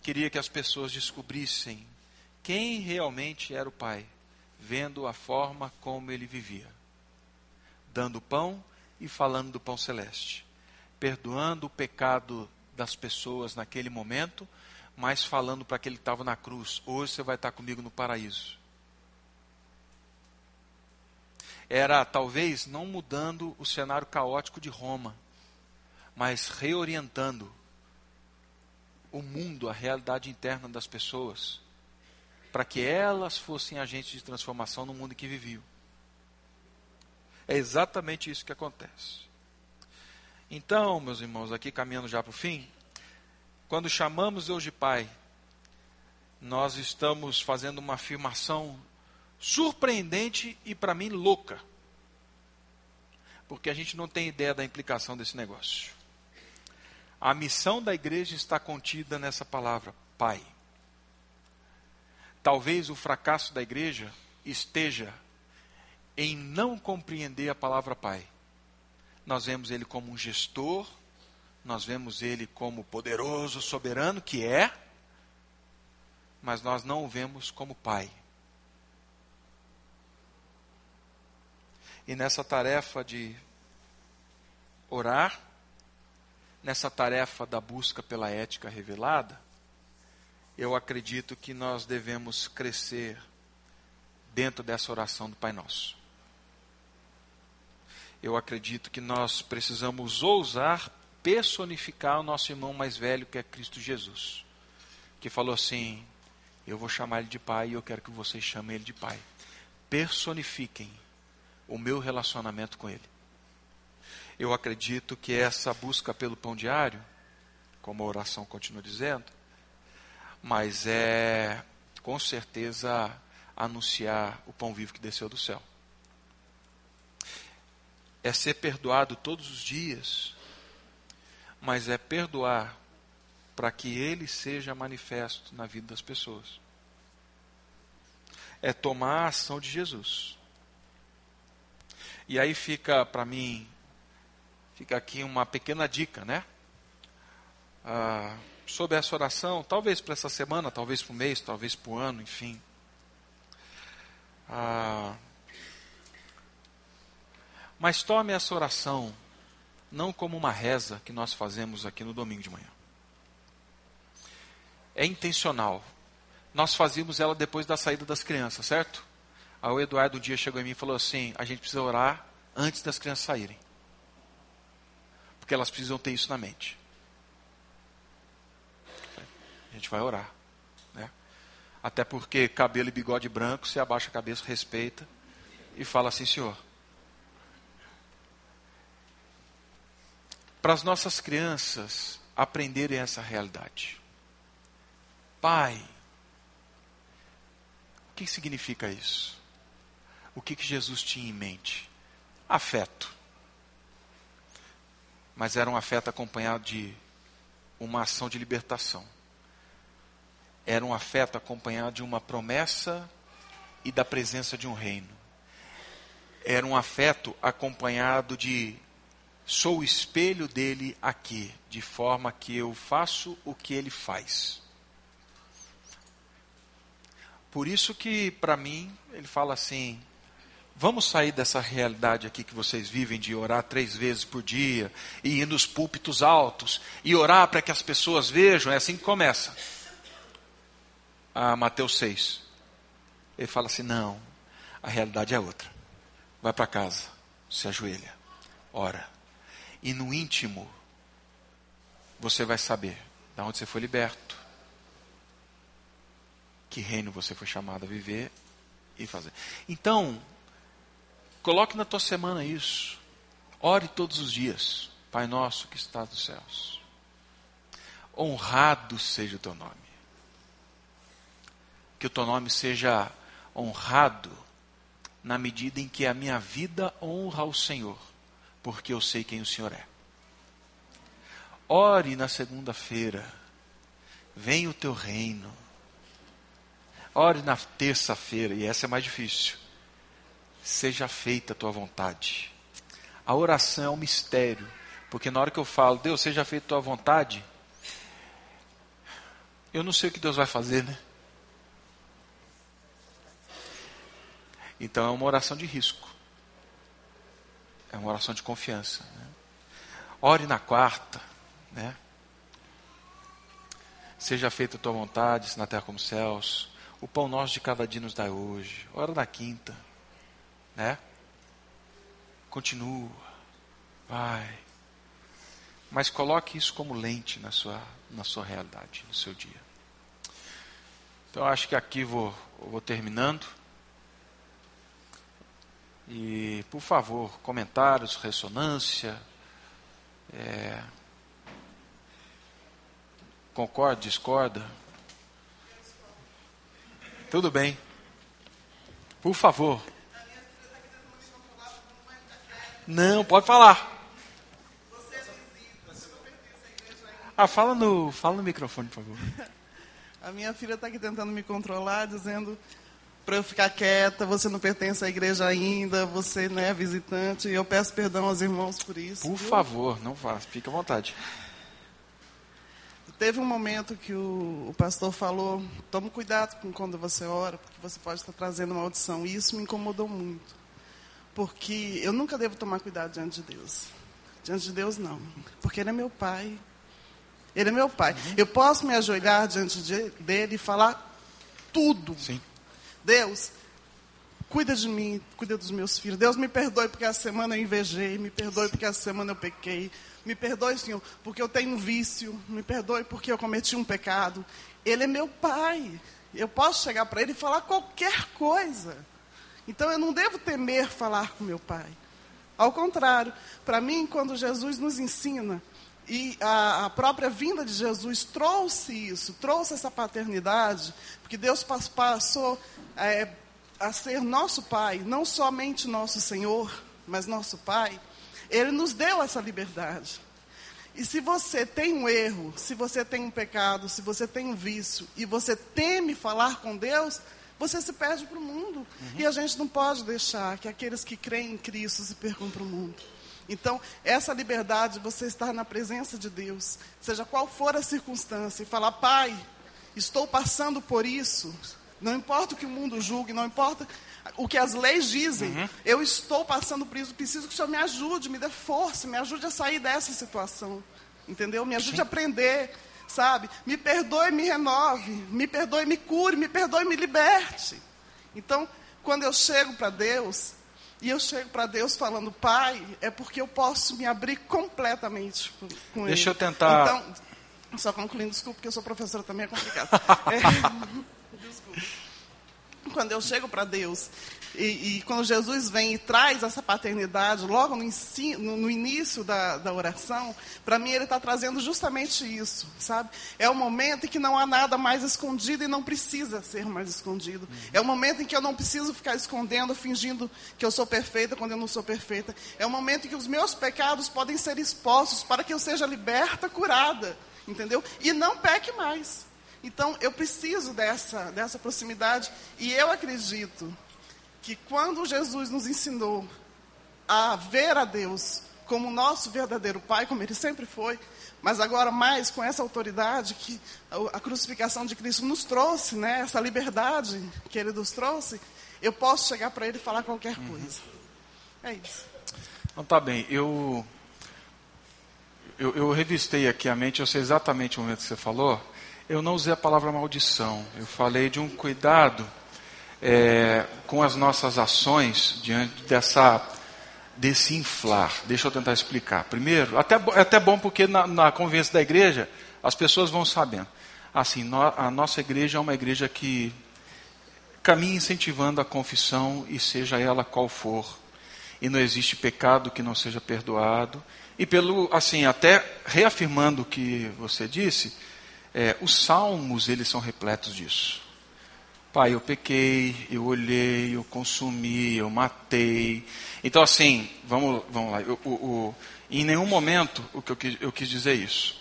queria que as pessoas descobrissem quem realmente era o Pai vendo a forma como ele vivia, dando pão e falando do pão celeste, perdoando o pecado das pessoas naquele momento, mas falando para aquele que estava na cruz: hoje você vai estar comigo no paraíso. Era talvez não mudando o cenário caótico de Roma, mas reorientando o mundo, a realidade interna das pessoas, para que elas fossem agentes de transformação no mundo que viviam. É exatamente isso que acontece. Então, meus irmãos, aqui caminhando já para o fim, quando chamamos Deus de Pai, nós estamos fazendo uma afirmação surpreendente e para mim louca. Porque a gente não tem ideia da implicação desse negócio. A missão da igreja está contida nessa palavra, Pai. Talvez o fracasso da igreja esteja em não compreender a palavra Pai. Nós vemos ele como um gestor, nós vemos ele como poderoso, soberano, que é, mas nós não o vemos como Pai. E nessa tarefa de orar, nessa tarefa da busca pela ética revelada, eu acredito que nós devemos crescer dentro dessa oração do Pai Nosso. Eu acredito que nós precisamos ousar personificar o nosso irmão mais velho, que é Cristo Jesus, que falou assim: Eu vou chamar ele de Pai e eu quero que vocês chamem ele de Pai. Personifiquem o meu relacionamento com ele. Eu acredito que essa busca pelo pão diário, como a oração continua dizendo, mas é com certeza anunciar o pão vivo que desceu do céu. É ser perdoado todos os dias, mas é perdoar para que ele seja manifesto na vida das pessoas. É tomar a ação de Jesus. E aí fica para mim, fica aqui uma pequena dica, né? Ah, sobre essa oração, talvez para essa semana, talvez para o mês, talvez para o ano, enfim. Ah, mas tome essa oração não como uma reza que nós fazemos aqui no domingo de manhã. É intencional. Nós fazíamos ela depois da saída das crianças, certo? Aí o Eduardo um dia chegou em mim e falou assim: a gente precisa orar antes das crianças saírem. Porque elas precisam ter isso na mente. A gente vai orar. Né? Até porque cabelo e bigode branco, você abaixa a cabeça, respeita e fala assim, Senhor. Para as nossas crianças aprenderem essa realidade. Pai, o que significa isso? O que, que Jesus tinha em mente? Afeto. Mas era um afeto acompanhado de uma ação de libertação. Era um afeto acompanhado de uma promessa e da presença de um reino. Era um afeto acompanhado de sou o espelho dele aqui, de forma que eu faço o que ele faz. Por isso que, para mim, ele fala assim: vamos sair dessa realidade aqui que vocês vivem de orar três vezes por dia, e ir nos púlpitos altos, e orar para que as pessoas vejam. É assim que começa. A Mateus 6. Ele fala assim: não, a realidade é outra. Vai para casa, se ajoelha, ora e no íntimo, você vai saber de onde você foi liberto, que reino você foi chamado a viver e fazer. Então, coloque na tua semana isso. Ore todos os dias. Pai nosso que está nos céus. Honrado seja o teu nome. Que o teu nome seja honrado na medida em que a minha vida honra ao Senhor porque eu sei quem o Senhor é. Ore na segunda-feira, venha o teu reino. Ore na terça-feira, e essa é mais difícil. Seja feita a tua vontade. A oração é um mistério, porque na hora que eu falo, Deus, seja feita a tua vontade, eu não sei o que Deus vai fazer, né? Então é uma oração de risco. É uma oração de confiança. Né? Ore na quarta, né? Seja feita a tua vontade, na terra como céus. O pão nosso de cada dia nos dá hoje. Ora na quinta, né? Continua, vai. Mas coloque isso como lente na sua, na sua realidade, no seu dia. Então, acho que aqui vou, vou terminando. E, por favor, comentários, ressonância. É, concorda, discorda? Tudo bem. Por favor. Não, pode falar. Ah, fala no, fala no microfone, por favor. A minha filha está aqui tentando me controlar, dizendo para eu ficar quieta, você não pertence à igreja ainda, você não é visitante, e eu peço perdão aos irmãos por isso. Por viu? favor, não vá, fique à vontade. Teve um momento que o, o pastor falou: tome cuidado com quando você ora, porque você pode estar trazendo maldição. E isso me incomodou muito. Porque eu nunca devo tomar cuidado diante de Deus. Diante de Deus, não. Porque Ele é meu pai. Ele é meu pai. Uhum. Eu posso me ajoelhar diante de, dele e falar tudo. Sim. Deus, cuida de mim, cuida dos meus filhos. Deus, me perdoe porque a semana eu invejei, me perdoe porque a semana eu pequei. Me perdoe, Senhor, porque eu tenho um vício. Me perdoe porque eu cometi um pecado. Ele é meu pai. Eu posso chegar para ele e falar qualquer coisa. Então eu não devo temer falar com meu pai. Ao contrário, para mim, quando Jesus nos ensina, e a, a, própria vinda de Jesus trouxe isso, trouxe essa paternidade, porque Deus passou é, a ser nosso Pai, não somente nosso Senhor, mas nosso Pai, Ele nos deu essa liberdade. E se você tem um erro, se você tem um pecado, se você tem um vício, e você teme falar com Deus, você se perde para o mundo. Uhum. E a gente não pode deixar que aqueles que creem em Cristo se percam para o mundo. Então, essa liberdade, você estar na presença de Deus, seja qual for a circunstância, e falar: Pai, estou passando por isso, não importa o que o mundo julgue, não importa o que as leis dizem, uhum. eu estou passando por isso, preciso que o Senhor me ajude, me dê força, me ajude a sair dessa situação. Entendeu? Me ajude Sim. a aprender, sabe? Me perdoe, me renove, me perdoe, me cure, me perdoe, me liberte. Então, quando eu chego para Deus, e eu chego para Deus falando, Pai, é porque eu posso me abrir completamente com Deixa Ele. Deixa eu tentar. Então, só concluindo, desculpa, porque eu sou professora também, é complicado. é... Quando eu chego para Deus e, e, quando Jesus vem e traz essa paternidade, logo no, ensino, no início da, da oração, para mim ele está trazendo justamente isso, sabe? É o momento em que não há nada mais escondido e não precisa ser mais escondido. É o momento em que eu não preciso ficar escondendo, fingindo que eu sou perfeita quando eu não sou perfeita. É o momento em que os meus pecados podem ser expostos para que eu seja liberta, curada entendeu? E não peque mais. Então, eu preciso dessa, dessa proximidade e eu acredito que quando Jesus nos ensinou a ver a Deus como nosso verdadeiro Pai, como Ele sempre foi, mas agora mais com essa autoridade que a crucificação de Cristo nos trouxe, né, essa liberdade que Ele nos trouxe, eu posso chegar para Ele e falar qualquer coisa. É isso. Então tá bem, eu, eu, eu revistei aqui a mente, eu sei exatamente o momento que você falou, eu não usei a palavra maldição, eu falei de um cuidado é, com as nossas ações diante dessa desse inflar. Deixa eu tentar explicar. Primeiro, até, é até bom porque na, na convivência da igreja as pessoas vão sabendo. Assim, no, a nossa igreja é uma igreja que caminha incentivando a confissão e seja ela qual for. E não existe pecado que não seja perdoado. E pelo, assim, até reafirmando o que você disse, é, os salmos eles são repletos disso. Pai, eu pequei, eu olhei, eu consumi, eu matei. Então, assim, vamos, vamos lá. Eu, o, em nenhum momento o que eu quis, eu quis dizer isso.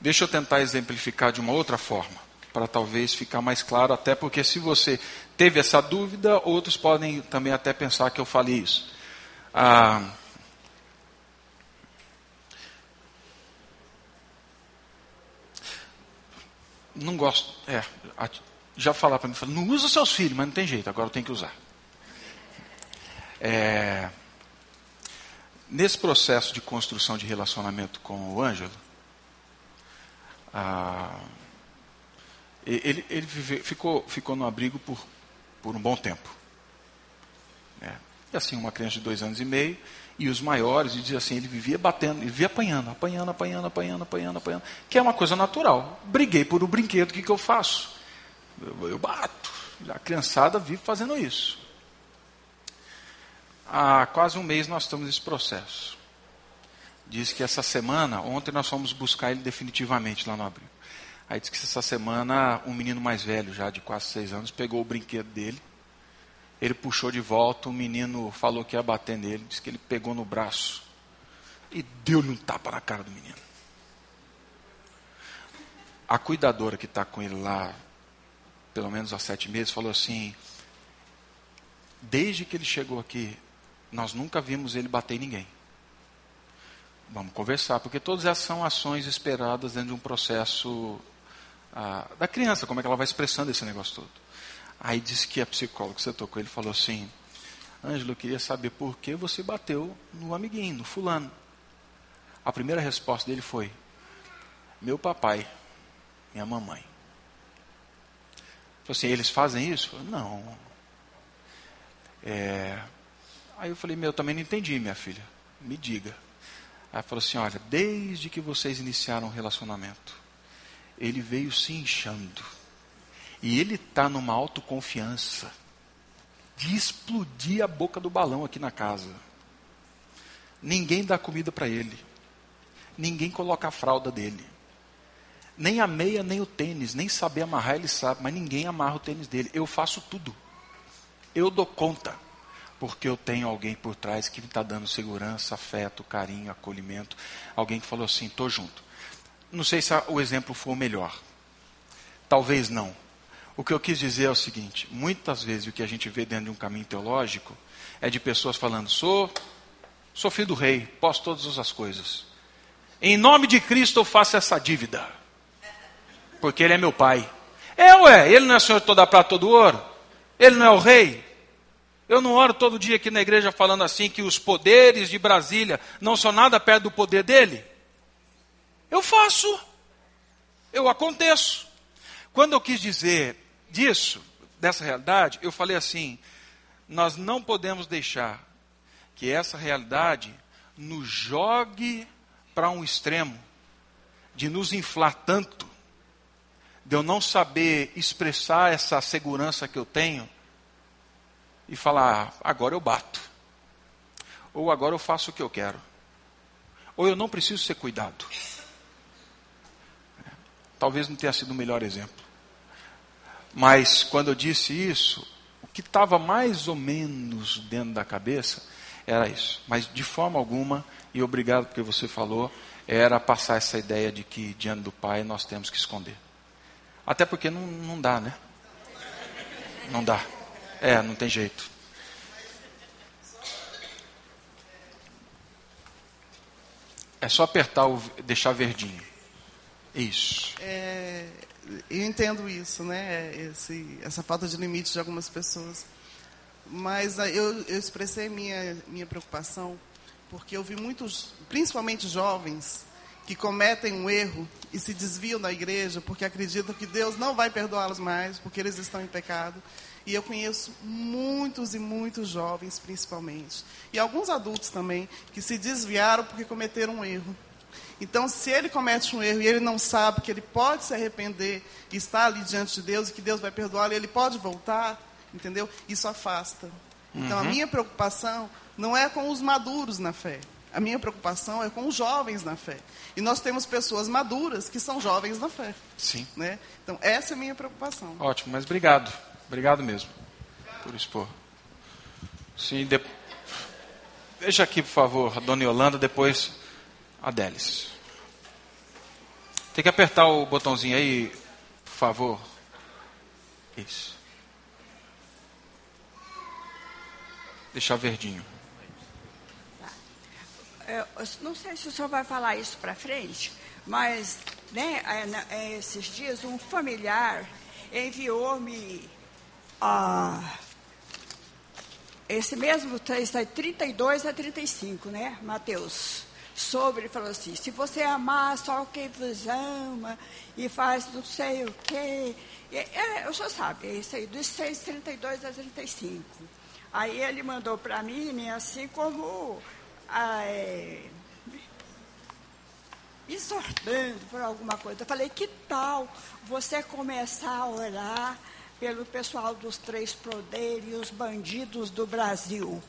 Deixa eu tentar exemplificar de uma outra forma, para talvez ficar mais claro, até porque se você teve essa dúvida, outros podem também até pensar que eu falei isso. Ah, não gosto. É, já falar para mim, não usa seus filhos, mas não tem jeito, agora eu tenho que usar. É, nesse processo de construção de relacionamento com o Ângelo, ah, ele, ele vive, ficou, ficou no abrigo por, por um bom tempo. É, e assim, uma criança de dois anos e meio, e os maiores, e dizia assim, ele vivia batendo, ele vivia apanhando, apanhando, apanhando, apanhando, apanhando, apanhando, que é uma coisa natural. Briguei por um brinquedo, o que, que eu faço? Eu, eu bato. A criançada vive fazendo isso. Há quase um mês nós estamos nesse processo. Diz que essa semana, ontem nós fomos buscar ele definitivamente lá no abrigo. Aí diz que essa semana um menino mais velho, já de quase seis anos, pegou o brinquedo dele. Ele puxou de volta, o menino falou que ia bater nele, disse que ele pegou no braço e deu-lhe um tapa na cara do menino. A cuidadora que está com ele lá pelo menos há sete meses, falou assim: desde que ele chegou aqui, nós nunca vimos ele bater em ninguém. Vamos conversar, porque todas essas são ações esperadas dentro de um processo ah, da criança, como é que ela vai expressando esse negócio todo. Aí disse que a psicóloga que você tocou, ele falou assim: Ângelo, eu queria saber por que você bateu no amiguinho, no fulano. A primeira resposta dele foi: Meu papai, minha mamãe. Assim, eles fazem isso? Falei, não. É... Aí eu falei, meu, eu também não entendi, minha filha. Me diga. Aí falou assim, olha, desde que vocês iniciaram o relacionamento, ele veio se inchando. E ele está numa autoconfiança de explodir a boca do balão aqui na casa. Ninguém dá comida para ele. Ninguém coloca a fralda dele. Nem a meia, nem o tênis, nem saber amarrar ele sabe, mas ninguém amarra o tênis dele. Eu faço tudo. Eu dou conta. Porque eu tenho alguém por trás que está dando segurança, afeto, carinho, acolhimento. Alguém que falou assim: estou junto. Não sei se o exemplo foi o melhor. Talvez não. O que eu quis dizer é o seguinte: muitas vezes o que a gente vê dentro de um caminho teológico é de pessoas falando: sou, sou filho do rei, posso todas as coisas. Em nome de Cristo eu faço essa dívida porque ele é meu pai. É, ué, ele não é o senhor toda prata, todo ouro? Ele não é o rei? Eu não oro todo dia aqui na igreja falando assim que os poderes de Brasília não são nada perto do poder dele? Eu faço. Eu aconteço. Quando eu quis dizer disso, dessa realidade, eu falei assim: nós não podemos deixar que essa realidade nos jogue para um extremo de nos inflar tanto de eu não saber expressar essa segurança que eu tenho e falar, agora eu bato. Ou agora eu faço o que eu quero. Ou eu não preciso ser cuidado. Talvez não tenha sido o melhor exemplo. Mas quando eu disse isso, o que estava mais ou menos dentro da cabeça era isso. Mas de forma alguma, e obrigado porque você falou, era passar essa ideia de que diante do Pai nós temos que esconder. Até porque não, não dá, né? Não dá. É, não tem jeito. É só apertar o deixar verdinho. Isso. É, eu entendo isso, né? Esse, essa falta de limite de algumas pessoas. Mas ah, eu, eu expressei minha, minha preocupação porque eu vi muitos, principalmente jovens, que cometem um erro e se desviam da igreja porque acreditam que Deus não vai perdoá-los mais, porque eles estão em pecado. E eu conheço muitos e muitos jovens, principalmente, e alguns adultos também, que se desviaram porque cometeram um erro. Então, se ele comete um erro e ele não sabe que ele pode se arrepender e estar ali diante de Deus e que Deus vai perdoá-lo, ele pode voltar, entendeu? Isso afasta. Então, uhum. a minha preocupação não é com os maduros na fé. A minha preocupação é com os jovens na fé. E nós temos pessoas maduras que são jovens na fé. Sim. Né? Então, essa é a minha preocupação. Ótimo, mas obrigado. Obrigado mesmo por expor. Sim, de... Veja aqui, por favor, a dona Yolanda, depois a Délis. Tem que apertar o botãozinho aí, por favor. Isso. Deixar verdinho. Eu não sei se o senhor vai falar isso para frente, mas né, é, é, esses dias um familiar enviou-me ah, esse mesmo texto, é 32 a 35, né, Mateus? Sobre, falou assim: se você amar só quem vos ama e faz não sei o quê. É, o sabe, é isso aí, dos 6, 32 a 35. Aí ele mandou para mim, assim como é, exortando por alguma coisa. Eu falei, que tal você começar a orar pelo pessoal dos três poderes e os bandidos do Brasil?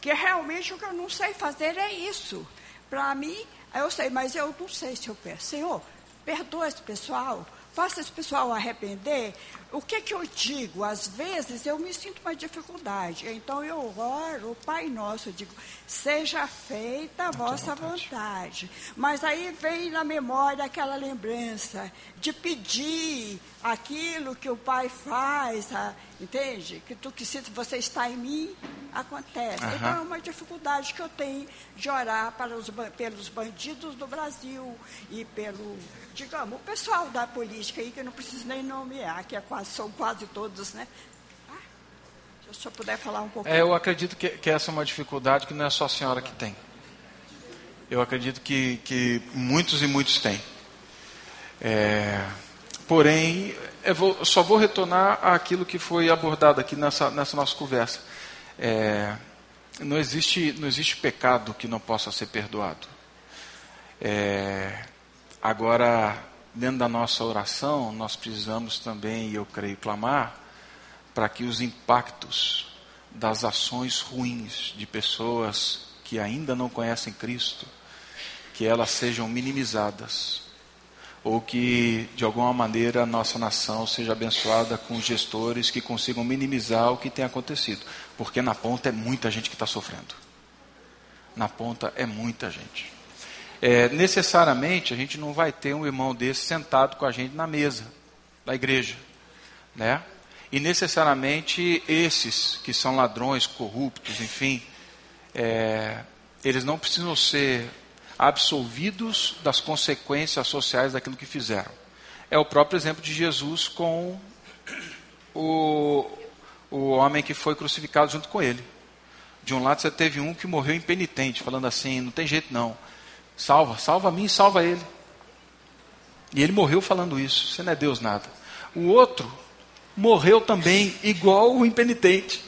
Que realmente o que eu não sei fazer é isso. Para mim, eu sei, mas eu não sei se eu peço. Senhor, perdoa esse pessoal, faça esse pessoal arrepender, o que, que eu digo? Às vezes eu me sinto uma dificuldade. Então eu oro o Pai Nosso, eu digo, seja feita a vossa vontade. vontade. Mas aí vem na memória aquela lembrança de pedir aquilo que o Pai faz, entende? Que tu que se você está em mim, acontece. Uhum. Então é uma dificuldade que eu tenho de orar para os, pelos bandidos do Brasil e pelo, digamos, o pessoal da política aí, que eu não preciso nem nomear, que é quase, são quase todos, né? Ah, se o senhor puder falar um pouco. É, eu acredito que, que essa é uma dificuldade que não é só a senhora que tem. Eu acredito que, que muitos e muitos têm. É, porém, eu vou, só vou retornar àquilo que foi abordado aqui nessa, nessa nossa conversa. É, não, existe, não existe pecado que não possa ser perdoado. É, agora, dentro da nossa oração, nós precisamos também, e eu creio, clamar para que os impactos das ações ruins de pessoas que ainda não conhecem Cristo, que elas sejam minimizadas ou que de alguma maneira a nossa nação seja abençoada com gestores que consigam minimizar o que tem acontecido, porque na ponta é muita gente que está sofrendo. Na ponta é muita gente. É, necessariamente a gente não vai ter um irmão desse sentado com a gente na mesa da igreja, né? E necessariamente esses que são ladrões, corruptos, enfim, é, eles não precisam ser absolvidos das consequências sociais daquilo que fizeram. É o próprio exemplo de Jesus com o, o homem que foi crucificado junto com ele. De um lado você teve um que morreu impenitente, falando assim: não tem jeito não, salva, salva a mim e salva ele. E ele morreu falando isso: você não é Deus nada. O outro morreu também, igual o impenitente.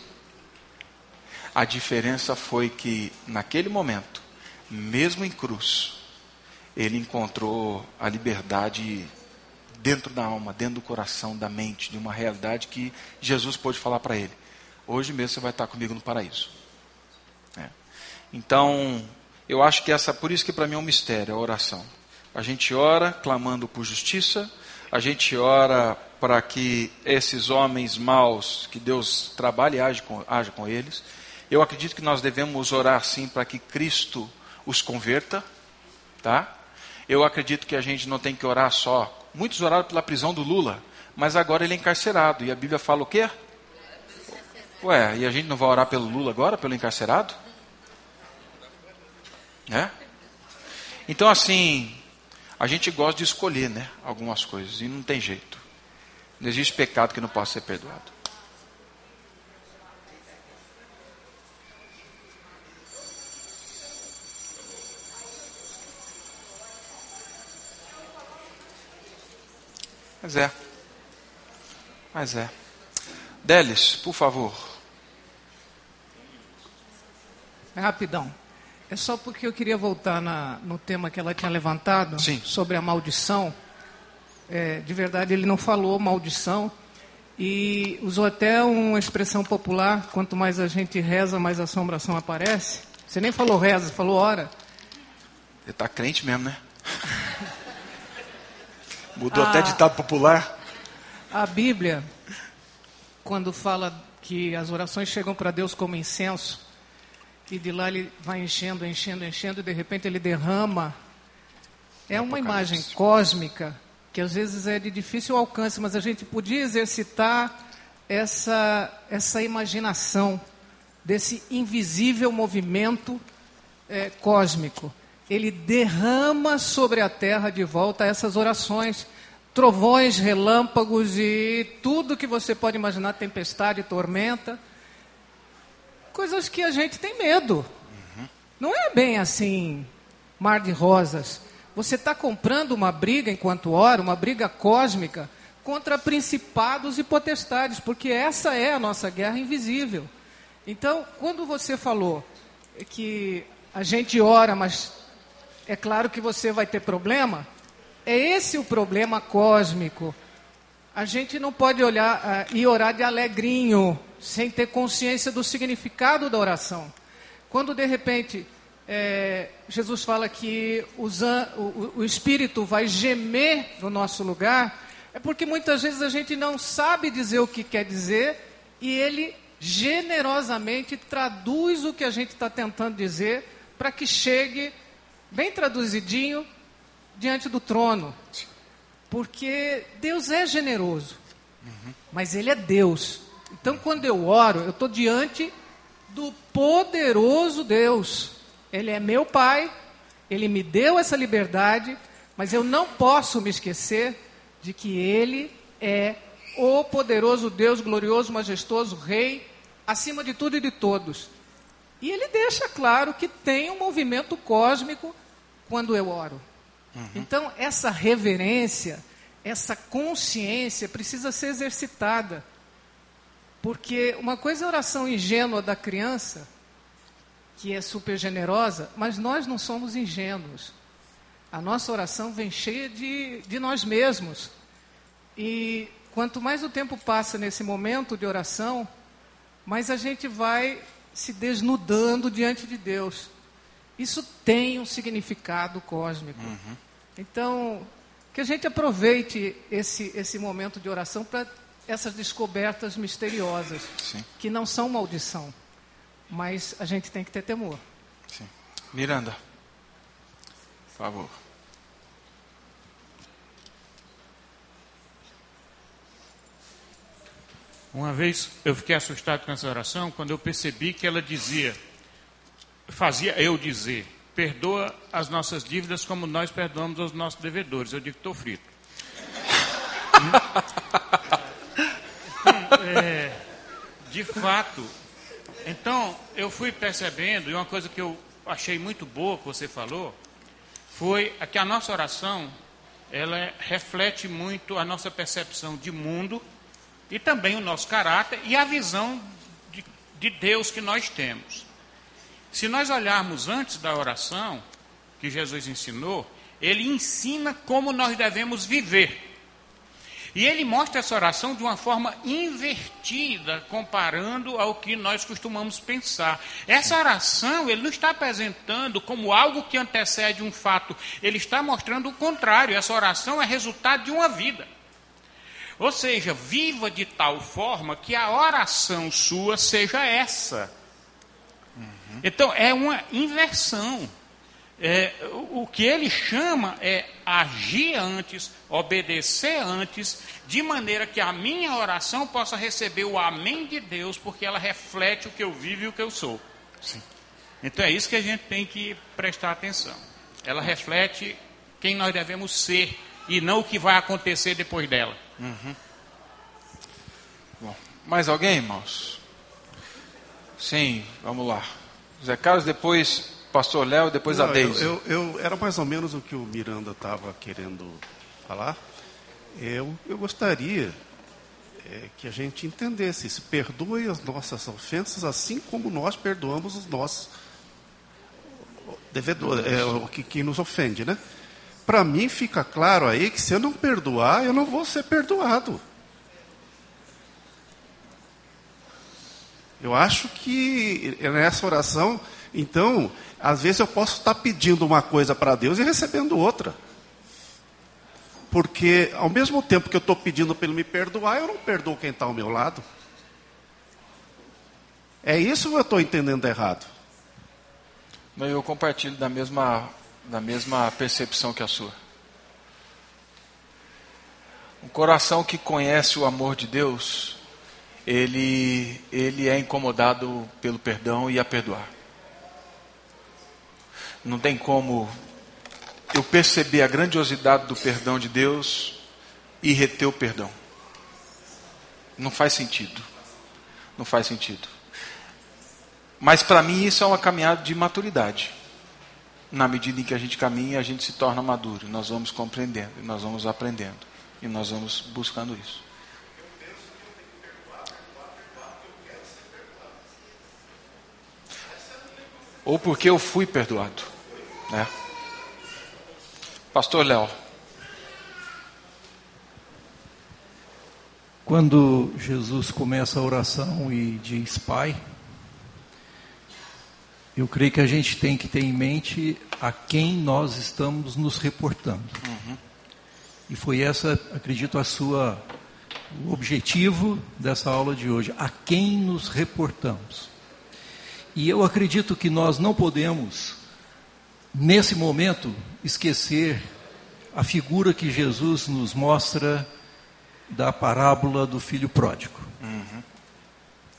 A diferença foi que, naquele momento, mesmo em cruz, ele encontrou a liberdade dentro da alma, dentro do coração, da mente, de uma realidade que Jesus pôde falar para ele: hoje mesmo você vai estar comigo no paraíso. É. Então, eu acho que essa, por isso que para mim é um mistério a oração. A gente ora clamando por justiça, a gente ora para que esses homens maus, que Deus trabalhe e age com, age com eles. Eu acredito que nós devemos orar sim para que Cristo os converta, tá? Eu acredito que a gente não tem que orar só. Muitos oraram pela prisão do Lula, mas agora ele é encarcerado. E a Bíblia fala o quê? Ué, e a gente não vai orar pelo Lula agora, pelo encarcerado? É? Então, assim, a gente gosta de escolher, né? Algumas coisas, e não tem jeito. Não existe pecado que não possa ser perdoado. Mas é. Mas é. Delis, por favor. É rapidão. É só porque eu queria voltar na, no tema que ela tinha levantado Sim. sobre a maldição. É, de verdade, ele não falou maldição e usou até uma expressão popular: quanto mais a gente reza, mais assombração aparece. Você nem falou reza, falou ora. Você está crente mesmo, né? Mudou até ditado popular. A Bíblia, quando fala que as orações chegam para Deus como incenso, e de lá ele vai enchendo, enchendo, enchendo, e de repente ele derrama. É uma imagem cósmica que às vezes é de difícil alcance, mas a gente podia exercitar essa, essa imaginação desse invisível movimento é, cósmico. Ele derrama sobre a terra de volta essas orações, trovões, relâmpagos e tudo que você pode imaginar tempestade, tormenta coisas que a gente tem medo. Uhum. Não é bem assim, mar de rosas. Você está comprando uma briga enquanto ora, uma briga cósmica contra principados e potestades, porque essa é a nossa guerra invisível. Então, quando você falou que a gente ora, mas é claro que você vai ter problema, é esse o problema cósmico. A gente não pode olhar uh, e orar de alegrinho, sem ter consciência do significado da oração. Quando de repente é, Jesus fala que o, o Espírito vai gemer no nosso lugar, é porque muitas vezes a gente não sabe dizer o que quer dizer e ele generosamente traduz o que a gente está tentando dizer para que chegue bem traduzidinho diante do trono. Porque Deus é generoso, uhum. mas Ele é Deus. Então, quando eu oro, eu estou diante do poderoso Deus. Ele é meu Pai, Ele me deu essa liberdade, mas eu não posso me esquecer de que Ele é o poderoso Deus, glorioso, majestoso, Rei, acima de tudo e de todos. E Ele deixa claro que tem um movimento cósmico quando eu oro. Uhum. Então, essa reverência, essa consciência precisa ser exercitada. Porque uma coisa é a oração ingênua da criança, que é super generosa, mas nós não somos ingênuos. A nossa oração vem cheia de, de nós mesmos. E quanto mais o tempo passa nesse momento de oração, mais a gente vai se desnudando diante de Deus. Isso tem um significado cósmico. Uhum. Então, que a gente aproveite esse, esse momento de oração para essas descobertas misteriosas, Sim. que não são maldição, mas a gente tem que ter temor. Sim. Miranda, por favor. Uma vez eu fiquei assustado com essa oração quando eu percebi que ela dizia, fazia eu dizer, perdoa as nossas dívidas como nós perdoamos os nossos devedores. Eu digo, estou frito. de fato. Então, eu fui percebendo, e uma coisa que eu achei muito boa que você falou, foi que a nossa oração, ela reflete muito a nossa percepção de mundo e também o nosso caráter e a visão de, de Deus que nós temos. Se nós olharmos antes da oração, que Jesus ensinou, ele ensina como nós devemos viver. E ele mostra essa oração de uma forma invertida, comparando ao que nós costumamos pensar. Essa oração, ele não está apresentando como algo que antecede um fato, ele está mostrando o contrário. Essa oração é resultado de uma vida. Ou seja, viva de tal forma que a oração sua seja essa. Uhum. Então, é uma inversão. É, o que ele chama é agir antes, obedecer antes, de maneira que a minha oração possa receber o amém de Deus, porque ela reflete o que eu vivo e o que eu sou. Então é isso que a gente tem que prestar atenção. Ela reflete quem nós devemos ser e não o que vai acontecer depois dela. Bom, mais alguém, irmãos? Sim, vamos lá. Zé Carlos, depois Pastor Léo, depois a Não, Deise. eu, eu- eu- era mais ou menos o que o Miranda estava querendo falar. Eu, eu gostaria é, que a gente entendesse, se perdoe as nossas ofensas, assim como nós perdoamos os nossos devedores, é, o que, que nos ofende, né? Para mim fica claro aí que se eu não perdoar, eu não vou ser perdoado. Eu acho que nessa oração, então, às vezes eu posso estar pedindo uma coisa para Deus e recebendo outra. Porque ao mesmo tempo que eu estou pedindo para Ele me perdoar, eu não perdoo quem está ao meu lado. É isso ou eu estou entendendo errado? Não, Eu compartilho da mesma, da mesma percepção que a sua. Um coração que conhece o amor de Deus, ele, ele é incomodado pelo perdão e a perdoar. Não tem como eu perceber a grandiosidade do perdão de Deus e reter o perdão. Não faz sentido. Não faz sentido. Mas para mim isso é uma caminhada de maturidade. Na medida em que a gente caminha, a gente se torna maduro. Nós vamos compreendendo, nós vamos aprendendo. E nós vamos buscando isso. Ou porque eu fui perdoado. Né? Pastor Léo. Quando Jesus começa a oração e diz Pai, eu creio que a gente tem que ter em mente a quem nós estamos nos reportando. E foi essa, acredito, a sua o objetivo dessa aula de hoje, a quem nos reportamos. E eu acredito que nós não podemos nesse momento esquecer a figura que Jesus nos mostra da parábola do filho pródigo.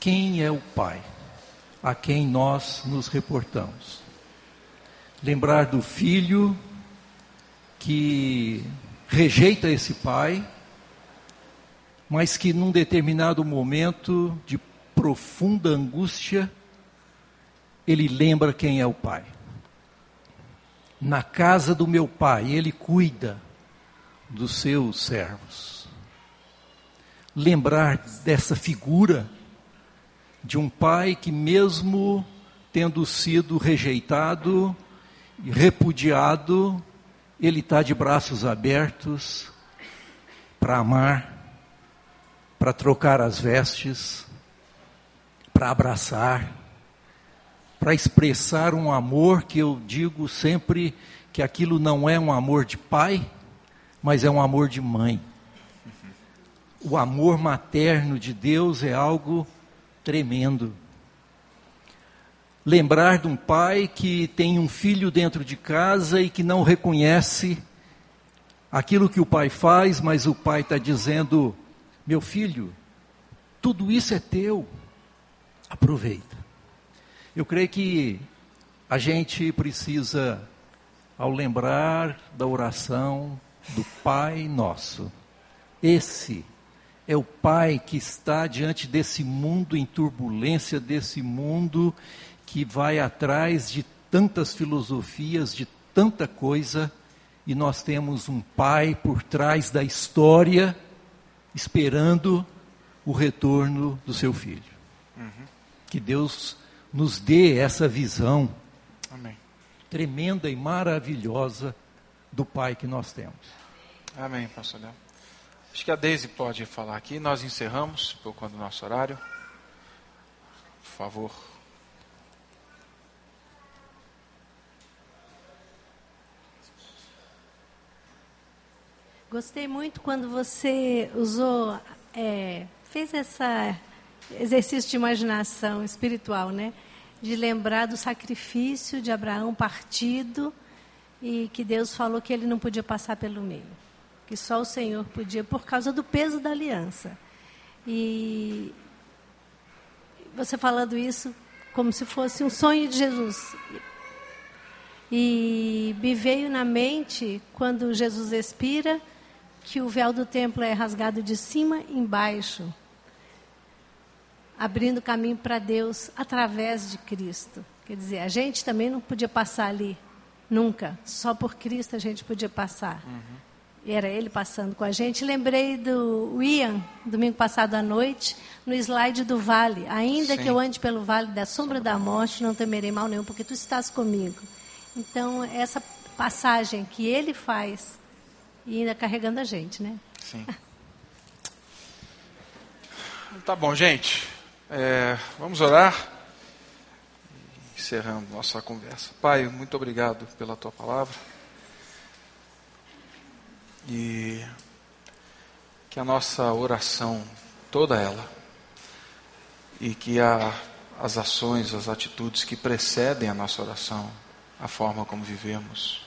Quem é o pai a quem nós nos reportamos? Lembrar do filho que rejeita esse pai, mas que num determinado momento de profunda angústia, ele lembra quem é o pai. Na casa do meu pai, ele cuida dos seus servos. Lembrar dessa figura de um pai que, mesmo tendo sido rejeitado e repudiado, ele está de braços abertos para amar, para trocar as vestes, para abraçar, para expressar um amor que eu digo sempre que aquilo não é um amor de pai, mas é um amor de mãe. O amor materno de Deus é algo tremendo. Lembrar de um pai que tem um filho dentro de casa e que não reconhece aquilo que o pai faz, mas o pai está dizendo: meu filho, tudo isso é teu, aproveita. Eu creio que a gente precisa, ao lembrar da oração do Pai Nosso, esse é o Pai que está diante desse mundo em turbulência, desse mundo que vai atrás de tantas filosofias, de tanta coisa, e nós temos um Pai por trás da história, esperando o retorno do seu filho. Que Deus nos dê essa visão Amém. tremenda e maravilhosa do Pai que nós temos. Amém, pastor Léo. Acho que a Deise pode falar aqui. Nós encerramos por conta do nosso horário. Por favor. Gostei muito quando você usou, é, fez esse exercício de imaginação espiritual, né? De lembrar do sacrifício de Abraão partido e que Deus falou que ele não podia passar pelo meio, que só o Senhor podia por causa do peso da aliança. E você falando isso como se fosse um sonho de Jesus. E me veio na mente quando Jesus expira que o véu do templo é rasgado de cima embaixo, abrindo caminho para Deus através de Cristo. Quer dizer, a gente também não podia passar ali, nunca. Só por Cristo a gente podia passar. Uhum. Era ele passando com a gente. Lembrei do Ian, domingo passado à noite, no slide do vale. Ainda Sim. que eu ande pelo vale da sombra da morte, não temerei mal nenhum, porque tu estás comigo. Então, essa passagem que ele faz, e ainda carregando a gente, né? Sim. tá bom, gente. É, vamos orar. Encerrando nossa conversa. Pai, muito obrigado pela tua palavra. E que a nossa oração, toda ela, e que a, as ações, as atitudes que precedem a nossa oração, a forma como vivemos,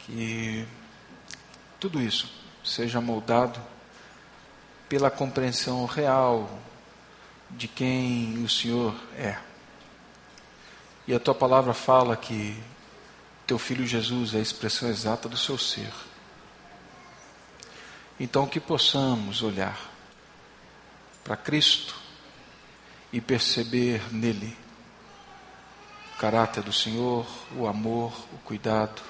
que tudo isso seja moldado pela compreensão real de quem o Senhor é. E a tua palavra fala que teu filho Jesus é a expressão exata do seu ser. Então que possamos olhar para Cristo e perceber nele o caráter do Senhor, o amor, o cuidado,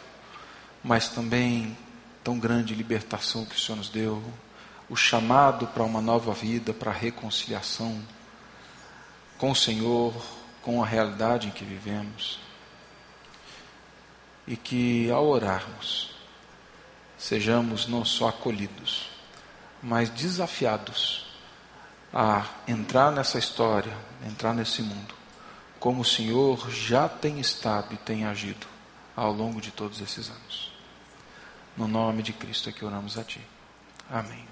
mas também tão grande libertação que o Senhor nos deu, o chamado para uma nova vida, para a reconciliação com o Senhor, com a realidade em que vivemos. E que ao orarmos, sejamos não só acolhidos, mas desafiados a entrar nessa história, entrar nesse mundo, como o Senhor já tem estado e tem agido ao longo de todos esses anos. No nome de Cristo é que oramos a Ti. Amém.